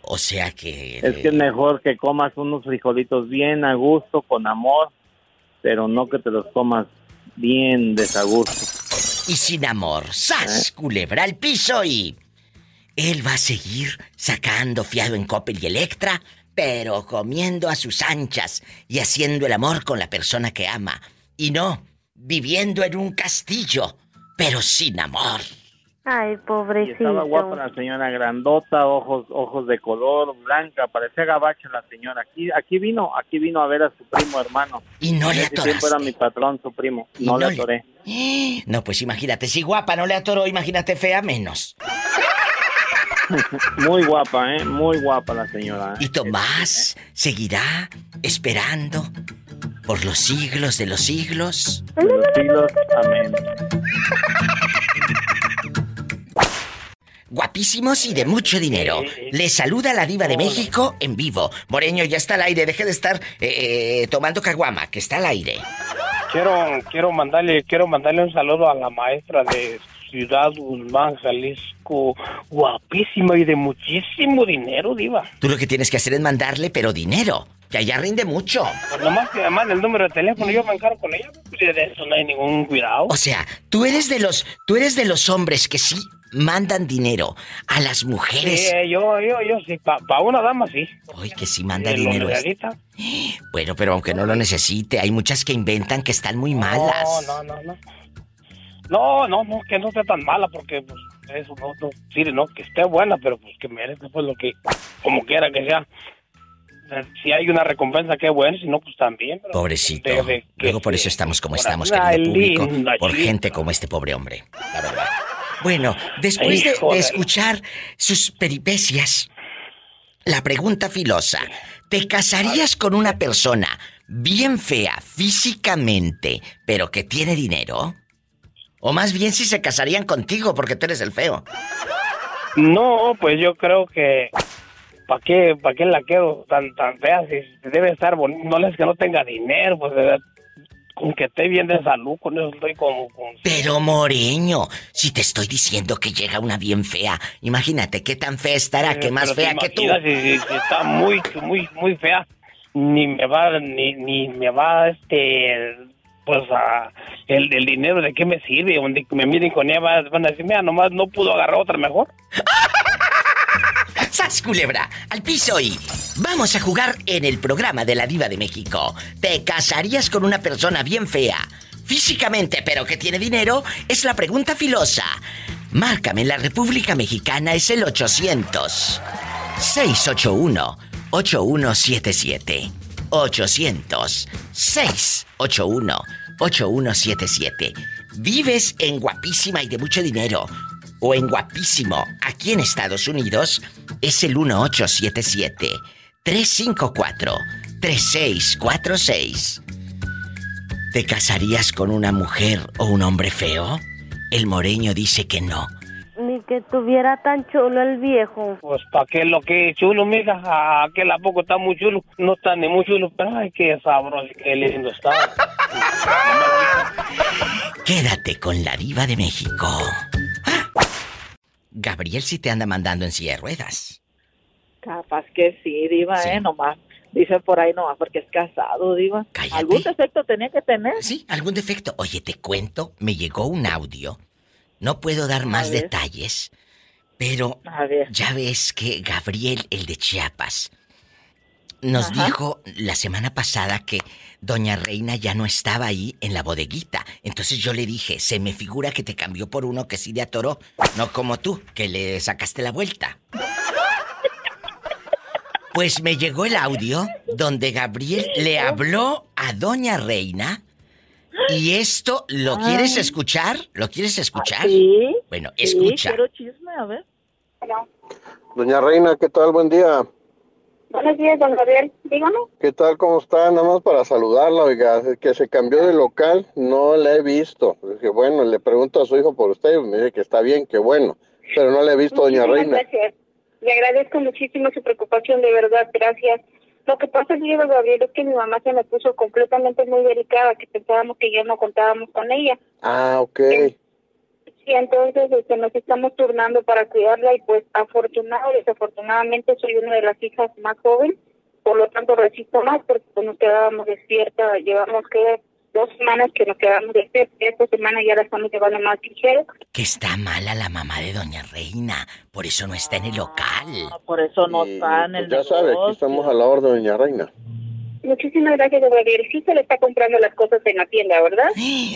O sea que... Es que es mejor que comas unos frijolitos bien a gusto, con amor, pero no que te los comas bien desagusto. Y sin amor, ¡sas! Culebra al piso y... Él va a seguir sacando fiado en Coppel y Electra, pero comiendo a sus anchas y haciendo el amor con la persona que ama. Y no, viviendo en un castillo, pero sin amor. Ay, Y pobrecito. estaba guapa la señora grandota, ojos ojos de color blanca, parecía gabacha la señora. Aquí aquí vino, aquí vino a ver a su primo hermano. Y no le ese tiempo era mi patrón, su primo. Y No, no le le- atoré. No, pues imagínate, si guapa no le atoró, imagínate fea menos. Muy guapa, ¿eh? Muy guapa la señora. ¿eh? Y Tomás seguirá esperando por los siglos de los siglos. De los siglos, amén. Guapísimos y de mucho dinero. Le saluda la diva de México en vivo. Moreño, ya está al aire. Deje de estar eh, eh, tomando caguama, que está al aire. Quiero, quiero mandarle, quiero mandarle un saludo a la maestra de Ciudad Guzmán, Jalisco, guapísima y de muchísimo dinero, diva. Tú lo que tienes que hacer es mandarle, pero dinero. Que allá rinde mucho. Pues nomás que además el número de teléfono yo me encargo con ella, pues de eso no hay ningún cuidado. O sea, tú eres de los, tú eres de los hombres que sí mandan dinero a las mujeres. Sí, yo, yo, yo sí, para una dama sí. Ay, que sí manda Eh, lo dinero. es- necesita. Bueno, pero aunque no lo necesite, hay muchas que inventan que están muy malas. No, no, no, no. No, no, no, que no esté tan mala porque pues eso no, no sirve, no, que esté buena, pero pues que merezca pues lo que, como quiera que sea. Si hay una recompensa, qué bueno, si no, pues también. Pobrecito. de- de- que- Luego por eso estamos como estamos, querido público, por chica. gente como este pobre hombre. La verdad. Bueno, después de- escuchar sus peripecias, la pregunta filosa: ¿te casarías con una persona bien fea físicamente, pero que tiene dinero? O más bien si se casarían contigo porque tú eres el feo. No, pues yo creo que ¿para qué, para qué la quiero tan tan fea? Si debe estar bonita, no es que no tenga dinero, pues con que esté bien de salud, con eso estoy como con Pero Moreño, si te estoy diciendo que llega una bien fea, imagínate qué tan fea estará, que más fea que tú. Si, si- si está muy, muy, muy fea, ni me va, ni, ni me va, este, pues, a, el, el dinero de qué me sirve, donde me miren con ella van van a decir, mira, nomás no pudo agarrar otra mejor. ¡Sas, culebra! ¡Al piso y... Vamos a jugar en el programa de la Diva de México. ¿Te casarías con una persona bien fea? Físicamente, pero que tiene dinero, es la pregunta filosa. Márcame en la República Mexicana, es el 800 681 8177. 1-800-681-8177. ¿Vives en guapísima y de mucho dinero? O en guapísimo aquí en Estados Unidos es el 1877 354 3646. ¿Te casarías con una mujer o un hombre feo? El moreño dice que no. Ni que tuviera tan chulo el viejo. Pues para qué lo que es chulo, mija, a aquel a poco está muy chulo, no está ni muy chulo, pero ay, qué sabroso, qué lindo está. Quédate con la diva de México. Gabriel si te anda mandando en silla de ruedas. Capaz que sí, Diva, ¿eh? Nomás. Dice por ahí nomás porque es casado, Diva. ¿Algún defecto tenía que tener? Sí, algún defecto. Oye, te cuento, me llegó un audio. No puedo dar más detalles, pero ya ves que Gabriel, el de Chiapas, nos Ajá. dijo la semana pasada que Doña Reina ya no estaba ahí en la bodeguita. Entonces yo le dije, se me figura que te cambió por uno que sí le atoró, no como tú, que le sacaste la vuelta. Pues me llegó el audio donde Gabriel le habló a Doña Reina. Y esto, ¿lo quieres escuchar? ¿Lo quieres escuchar? Sí. Bueno, Sí, escucha. quiero chisme, a ver. Doña Reina, ¿qué tal? Buen día. Buenos días, don Gabriel. Dígame. ¿Qué tal? ¿Cómo está? Nada más para saludarla, oiga, que se cambió de local, no la he visto. Dije, bueno, le pregunto a su hijo por usted, y me dice que está bien, que bueno, pero no la he visto, doña Reina. Gracias. Le agradezco muchísimo su preocupación, de verdad, gracias. Lo que pasa, Diego Gabriel, es que mi mamá se me puso completamente muy delicada, que pensábamos que ya no contábamos con ella. Ah, ok. Y entonces este, nos estamos turnando para cuidarla y pues afortunado desafortunadamente soy una de las hijas más joven, por lo tanto resisto más porque pues, nos quedábamos despiertas, llevamos que dos semanas que nos quedamos despiertas, esta semana ya la estamos llevando más ligero. Que está mala la mamá de Doña Reina. Por eso no está en el local. Por eso no está en el pues, ya sabe, aquí estamos a la orden, doña Reina. Muchísimas gracias, don Gabriel. Sí se le está comprando las cosas en la tienda, ¿verdad?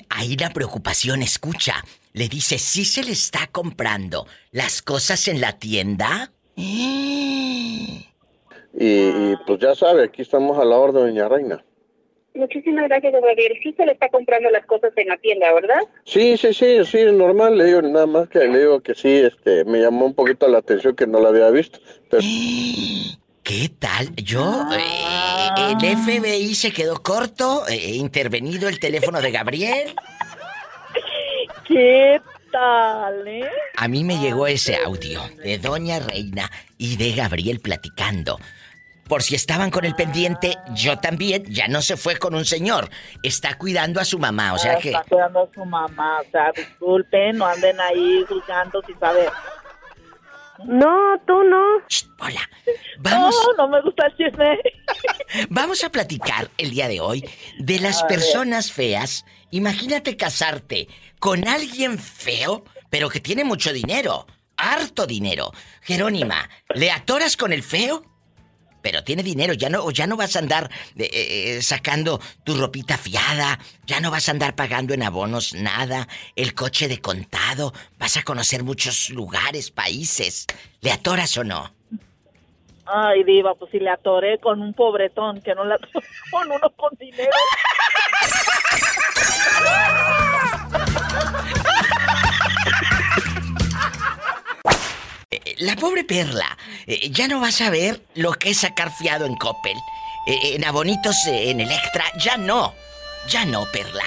Ahí la preocupación, escucha. Le dice, ¿sí se le está comprando las cosas en la tienda? Y, y, pues ya sabe, aquí estamos a la orden, doña Reina. Muchísimas gracias, don Gabriel. Sí se le está comprando las cosas en la tienda, ¿verdad? Sí, sí, sí, sí, es normal, le digo, nada más que le digo que sí, este, me llamó un poquito la atención que no la había visto. Pero, ¿Qué tal? Yo, eh, el FBI se quedó corto, eh, intervenido el teléfono de Gabriel. ¿Qué tal, eh? A mí me llegó ese audio de Doña Reina y de Gabriel platicando. Por si estaban con el pendiente, yo también, ya no se fue con un señor. Está cuidando a su mamá, o sea que... Está cuidando a su mamá, o sea, disculpen, no anden ahí juzgando sin saber. No, tú no. hola. Vamos. No, no me gusta el chisme. Vamos a platicar el día de hoy de las A ver. personas feas. Imagínate casarte con alguien feo, pero que tiene mucho dinero. Harto dinero. Jerónima, ¿le atoras con el feo? Pero tiene dinero, ya no, ya no vas a andar eh, eh, sacando tu ropita fiada, ya no vas a andar pagando en abonos nada, el coche de contado, vas a conocer muchos lugares, países. ¿Le atoras o no? Ay, diva, pues si le atoré con un pobretón que no le atoré con uno con dinero. La pobre Perla, eh, ya no vas a ver lo que es sacar fiado en Coppel, eh, en abonitos eh, en Electra, ya no, ya no, Perla.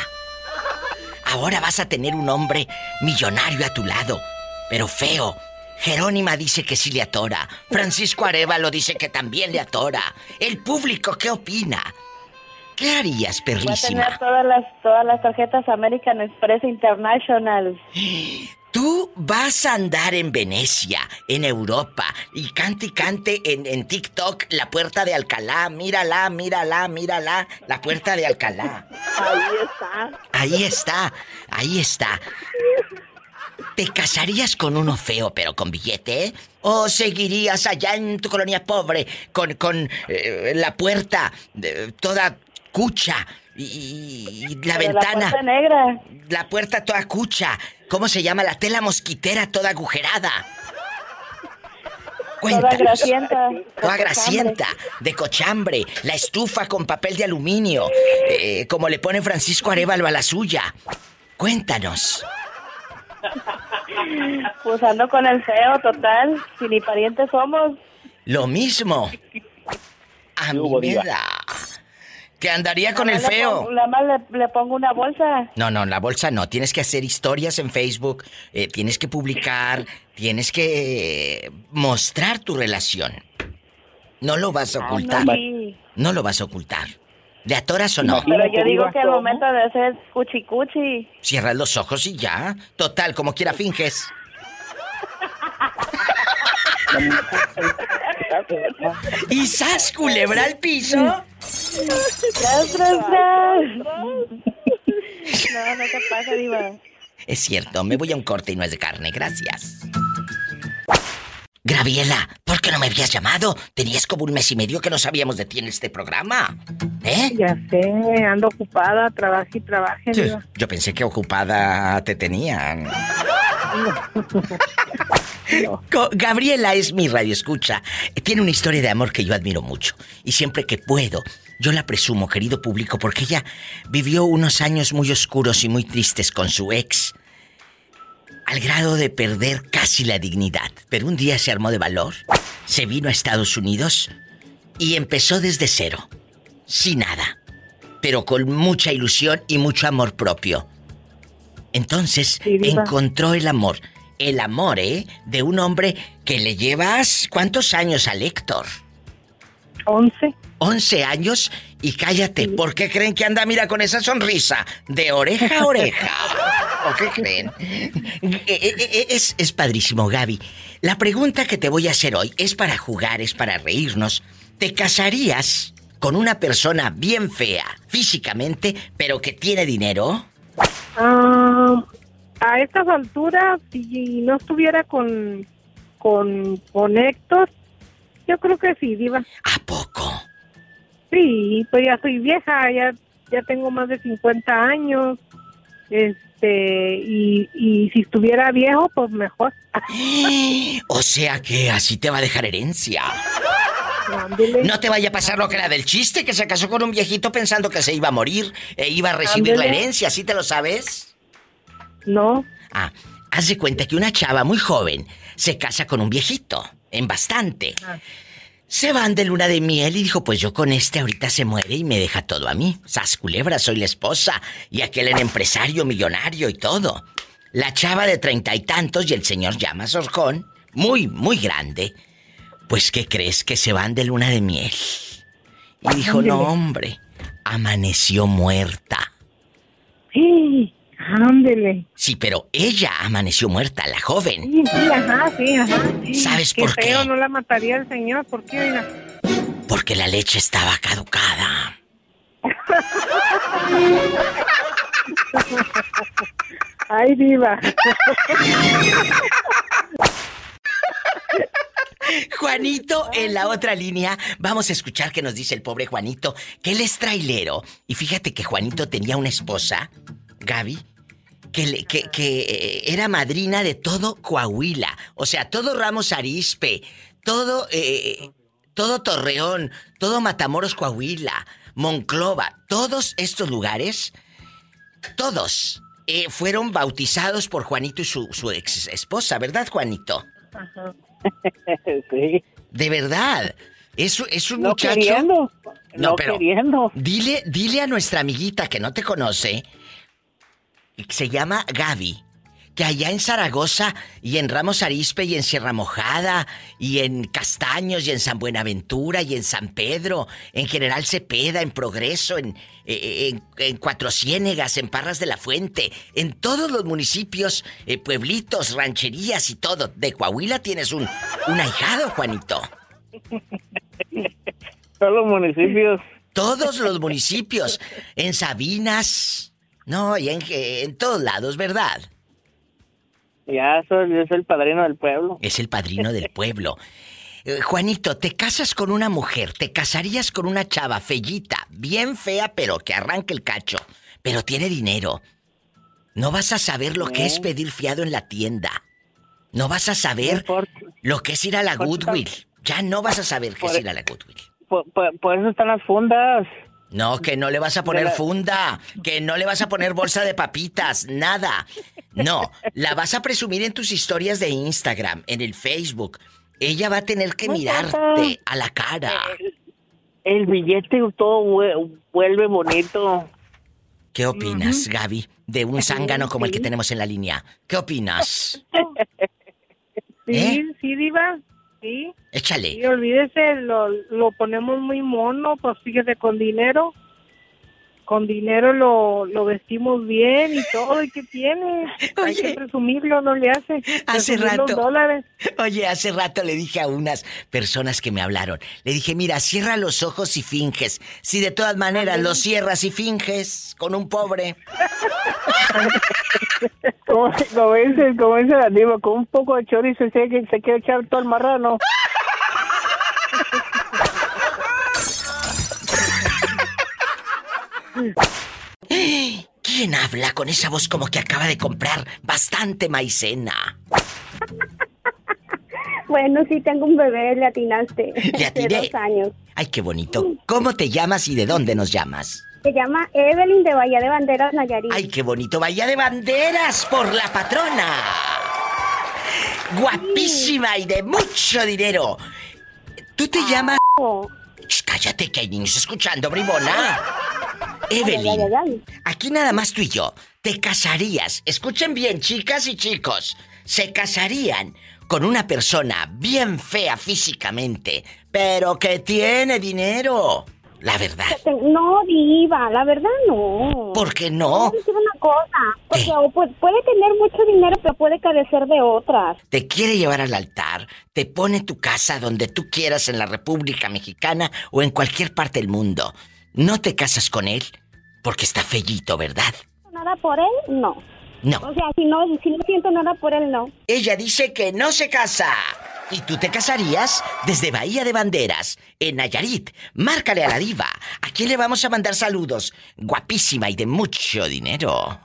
Ahora vas a tener un hombre millonario a tu lado, pero feo. Jerónima dice que sí le atora. Francisco Arevalo dice que también le atora. El público, ¿qué opina? ¿Qué harías, Voy a Perlísima? tener todas las, todas las tarjetas American Express International. Tú vas a andar en Venecia, en Europa, y cante y cante en, en TikTok la puerta de Alcalá. Mírala, mírala, mírala, la puerta de Alcalá. Ahí está. Ahí está, ahí está. ¿Te casarías con uno feo pero con billete? ¿O seguirías allá en tu colonia pobre con, con eh, la puerta eh, toda cucha y, y la Pero ventana? La puerta negra. La puerta toda cucha. ¿Cómo se llama? La tela mosquitera toda agujerada. Cuéntanos. Toda grasienta. Toda grasienta, de cochambre, la estufa con papel de aluminio, eh, como le pone Francisco Arevalo a la suya. Cuéntanos. Pues ando con el feo, total. Si ni parientes somos. Lo mismo. A mí me da. Que andaría con el feo. pongo- Nada más le, le pongo una bolsa. No, no, la bolsa no. Tienes que hacer historias en Facebook, eh, tienes que publicar, tienes que eh, mostrar tu relación. No lo vas a ocultar. Sí. No lo vas a ocultar. ¿De atoras o no? Pero yo digo que al momento de hacer cuchi cuchi. Cierras los ojos y ya. Total, como quiera finges. ¿Y sas, culebra al piso? Tras, tras, tras. No, no te pasa, diva. Es cierto, me voy a un corte y no es de carne, gracias. Graviela, ¿por qué no me habías llamado? Tenías como un mes y medio que no sabíamos de ti en este programa. ¿Eh? Ya sé, ando ocupada, trabaje y trabaje. Sí, diva. Yo pensé que ocupada te tenían. Gabriela es mi radio escucha. Tiene una historia de amor que yo admiro mucho. Y siempre que puedo, yo la presumo, querido público, porque ella vivió unos años muy oscuros y muy tristes con su ex. Al grado de perder casi la dignidad. Pero un día se armó de valor, se vino a Estados Unidos y empezó desde cero. Sin nada. Pero con mucha ilusión y mucho amor propio. Entonces encontró el amor. El amor, ¿eh? De un hombre que le llevas... ¿Cuántos años al Héctor? Once. Once años y cállate. ¿Por qué creen que anda, mira, con esa sonrisa? De oreja a oreja. ¿O qué creen? Eh, eh, eh, Es, es padrísimo, Gaby. La pregunta que te voy a hacer hoy es para jugar, es para reírnos. ¿Te casarías con una persona bien fea físicamente, pero que tiene dinero? Ah, a estas alturas, si no estuviera con, con, con Héctor, yo creo que sí, Diva. ¿A poco? Sí, pues ya soy vieja, ya, ya tengo más de 50 años. Este, y, y si estuviera viejo, pues mejor. O sea que así te va a dejar herencia. Ándele. No te vaya a pasar lo que era del chiste, que se casó con un viejito pensando que se iba a morir e iba a recibir la herencia, ¿sí te lo sabes? No. Ah, haz de cuenta que una chava muy joven se casa con un viejito, en bastante. Se van de luna de miel y dijo, pues yo con este ahorita se muere y me deja todo a mí. Sas culebra, soy la esposa y aquel era empresario, millonario y todo. La chava de treinta y tantos y el señor llama Sorjón, muy, muy grande. Pues, ¿qué crees? Que se van de luna de miel. Y dijo, no, hombre, amaneció muerta. Sí, ándele. Sí, pero ella amaneció muerta, la joven. Sí, sí, ajá, sí, ajá. sí. ¿Sabes por qué? feo, no la mataría el señor, ¿por qué? Oiga? Porque la leche estaba caducada. Ay, diva. Juanito en la otra línea. Vamos a escuchar qué nos dice el pobre Juanito, que él es trailero. Y fíjate que Juanito tenía una esposa, Gaby, que, le- que, que, eh, era madrina de todo Coahuila. O sea, todo Ramos Arispe, todo, eh, todo Torreón, todo Matamoros Coahuila, Monclova, todos estos lugares, todos eh, fueron bautizados por Juanito y su, su ex esposa, ¿verdad, Juanito? sí. De verdad. Es, es un No muchacho. queriendo, no queriendo. Dile, dile a nuestra amiguita que no te conoce, se llama Gaby, que allá en Zaragoza y en Ramos Arispe y en Sierra Mojada y en Castaños y en San Buenaventura y en San Pedro, en General Cepeda, en Progreso, en, eh, en, en Cuatro Ciénegas, en Parras de la Fuente, en todos los municipios, eh, pueblitos, rancherías y todo. De Coahuila tienes un, un ahijado, Juanito. Todos los municipios. Todos los municipios. En Sabinas. No, y en, en todos lados, ¿verdad? Ya soy, yo soy el padrino del pueblo. Es el padrino del pueblo. Eh, Juanito, te casas con una mujer, te casarías con una chava fellita, bien fea, pero que arranque el cacho, pero tiene dinero. No vas a saber lo que es pedir fiado en la tienda. No vas a saber Lo que es ir a la Goodwill. Ya no vas a saber qué es ir a la Goodwill. Por, por- por eso están las fundas. No, que no le vas a poner funda, que no le vas a poner bolsa de papitas, nada. No, la vas a presumir en tus historias de Instagram, en el Facebook. Ella va a tener que mirarte a la cara. El billete todo vue- vuelve bonito. ¿Qué opinas, Gaby, de un zángano como el que tenemos en la línea? ¿Qué opinas? Sí, ¿Eh? sí, diva, sí. Échale. Y olvídese, lo, lo ponemos muy mono, pues fíjese, con dinero. Con dinero lo, lo vestimos bien y todo, ¿y qué tiene? Hay que presumirlo, no le hace. Hace los rato. dólares. Oye, hace rato le dije a unas personas que me hablaron, le dije, mira, cierra los ojos y finges. Si de todas maneras los cierras y finges con un pobre. Como, como dice, como dice la diva, con un poco de chorizo se, se quiere echar todo el marrano. ¿Quién habla con esa voz como que acaba de comprar bastante maicena? Bueno, sí, tengo un bebé, le atinaste. Le De atiné. dos años. Ay, qué bonito. ¿Cómo te llamas y de dónde nos llamas? Se llama Evelyn de Bahía de Banderas, Nayarit. Ay, qué bonito. Bahía de Banderas por la patrona. Guapísima y de mucho dinero. ¿Tú te llamas? Shh, cállate que hay niños escuchando, bribona. Evelyn, aquí nada más tú y yo. Te casarías. Escuchen bien, chicas y chicos. Se casarían con una persona bien fea físicamente, pero que tiene dinero. La verdad. No, diva, la verdad no. ¿Por qué no? Voy a decir una cosa, porque o pu- puede tener mucho dinero, pero puede carecer de otras. te quiere llevar al altar, te pone tu casa donde tú quieras en la República Mexicana o en cualquier parte del mundo. ¿No te casas con él? Porque está fellito, ¿verdad? ¿Nada por él? No. No. O sea, si no, si no siento nada por él, no. Ella dice que no se casa. ¿Y tú te casarías? Desde Bahía de Banderas, en Nayarit. Márcale a la diva. ¿A quién le vamos a mandar saludos? Guapísima y de mucho dinero.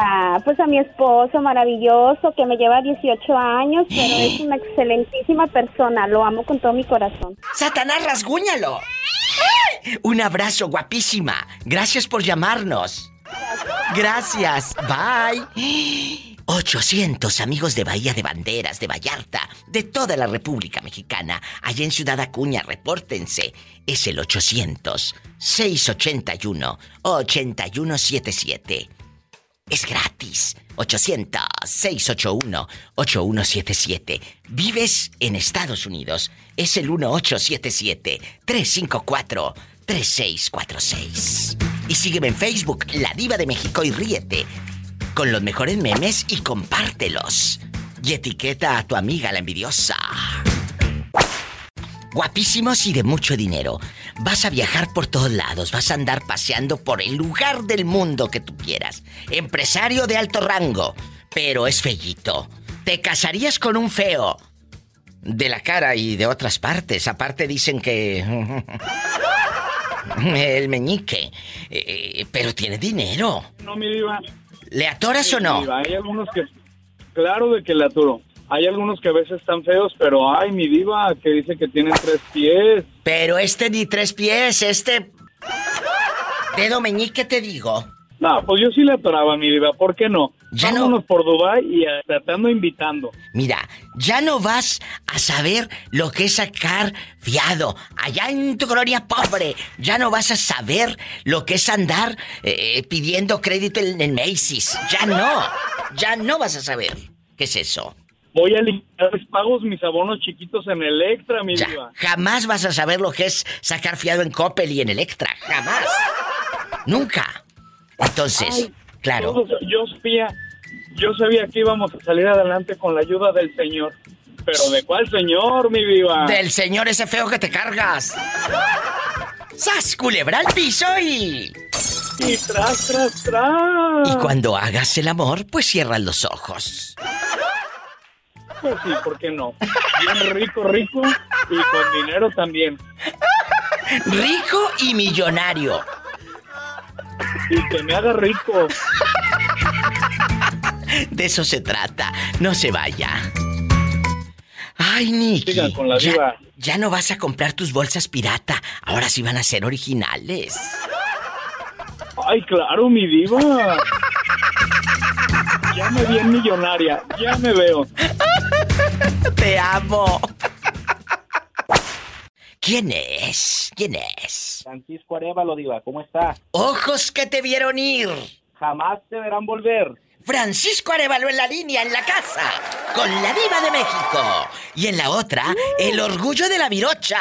Ah, pues a mi esposo maravilloso, que me lleva 18 años, pero es una excelentísima persona. Lo amo con todo mi corazón. ¡Satanás, rasguñalo! Un abrazo, guapísima. Gracias por llamarnos. Gracias. Bye. 800 amigos de Bahía de Banderas, de Vallarta, de toda la República Mexicana. Allá en Ciudad Acuña, repórtense. Es el 800-681-8177. Es gratis. 800-681-8177. Vives en Estados Unidos. Es el 1877-354-3646. Y sígueme en Facebook, La Diva de México y ríete. Con los mejores memes y compártelos. Y etiqueta a tu amiga la envidiosa. Guapísimos y de mucho dinero. Vas a viajar por todos lados, vas a andar paseando por el lugar del mundo que tú quieras. Empresario de alto rango, pero es fellito. ¿Te casarías con un feo? De la cara y de otras partes. Aparte dicen que... El meñique. Eh, pero tiene dinero. No, mi diva. ¿Le atoras Sí, o no? diva, Hay algunos que... Claro de que le aturo. Hay algunos que a veces están feos, pero ay, mi diva, que dice que tienen tres pies. Pero este ni tres pies, este... Dedo meñique te digo. No, pues yo sí le atoraba, mi diva, ¿por qué no? Ya Vámonos por Dubai y hasta te ando invitando. Mira, ya no vas a saber lo que es sacar fiado. Allá en tu colonia pobre, ya no vas a saber lo que es andar eh, pidiendo crédito en, en Macy's. Ya no. Ya no vas a saber. ¿Qué es eso? Voy a limitar mis pagos, mis abonos chiquitos en Electra, mi Ya, diva. jamás vas a saber lo que es sacar fiado en Coppel y en Electra. Jamás. Nunca. Entonces, Ay, claro. Todos- yo sabía, yo sabía que íbamos a salir adelante con la ayuda del Señor. Pero ¿de cuál Señor, mi diva? Del señor ese feo que te cargas. ¡Sas, culebra al piso y... Y tras, tras, tras. Y cuando hagas el amor, pues cierras los ojos. Pues sí, ¿por qué no? Bien rico, rico y con dinero también. Rico y millonario. Y que me haga rico. De eso se trata. No se vaya. Ay, Nicky. Sigan con la ya, diva. ya no vas a comprar tus bolsas pirata. Ahora sí van a ser originales. Ay, claro, mi diva. Ya me vi en millonaria, ya me veo. Te amo. ¿Quién es? ¿Quién es? Francisco Arevalo, Diva, ¿cómo está? Ojos que te vieron ir. Jamás te verán volver. Francisco Arevalo en la línea, en la casa, con la diva de México. Y en la otra, el orgullo de la virocha.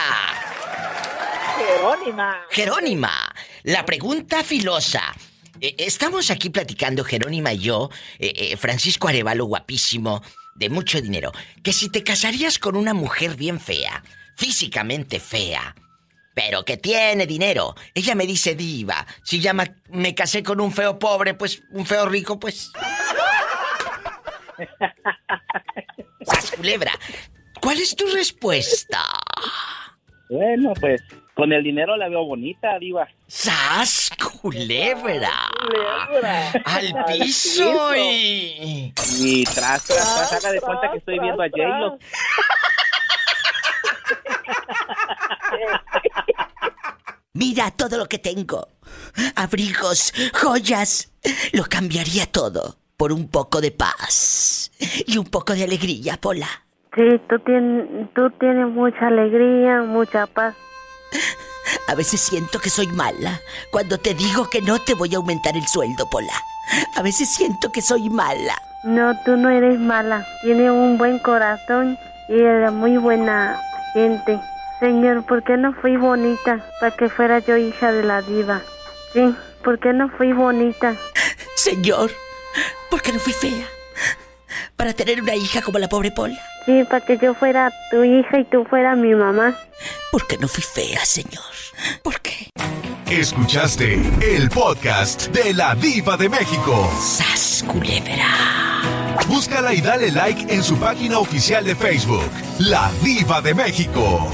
Jerónima. Jerónima, la pregunta filosa. Eh, estamos aquí platicando, Jerónima y yo, eh, eh, Francisco Arevalo, guapísimo, de mucho dinero, que si te casarías con una mujer bien fea, físicamente fea, pero que tiene dinero, ella me dice diva, si ya me casé con un feo pobre, pues un feo rico, pues... Culebra, ¿cuál es tu respuesta? Bueno, pues con el dinero la veo bonita, Diva. ¡Sas culebra! ¡Al piso! y- Y tras, tras, tras, haga de cuenta que estoy viendo a J-Lo. Mira todo lo que tengo. Abrigos, joyas. Lo cambiaría todo por un poco de paz y un poco de alegría, Pola. Sí, tú tienes, tú tienes mucha alegría, mucha paz. A veces siento que soy mala cuando te digo que no te voy a aumentar el sueldo, Pola. A veces siento que soy mala. No, tú no eres mala. Tienes un buen corazón y eres muy buena gente. Señor, ¿por qué no fui bonita para que fuera yo hija de la diva? Sí, ¿por qué no fui bonita? Señor, ¿por qué no fui fea? Para tener una hija como la pobre Pola. Sí, para que yo fuera tu hija y tú fueras mi mamá. ¿Por qué no fui fea, señor? Escuchaste el podcast de la Diva de México. ¡Sas culebra! Búscala y dale like en su página oficial de Facebook, La Diva de México.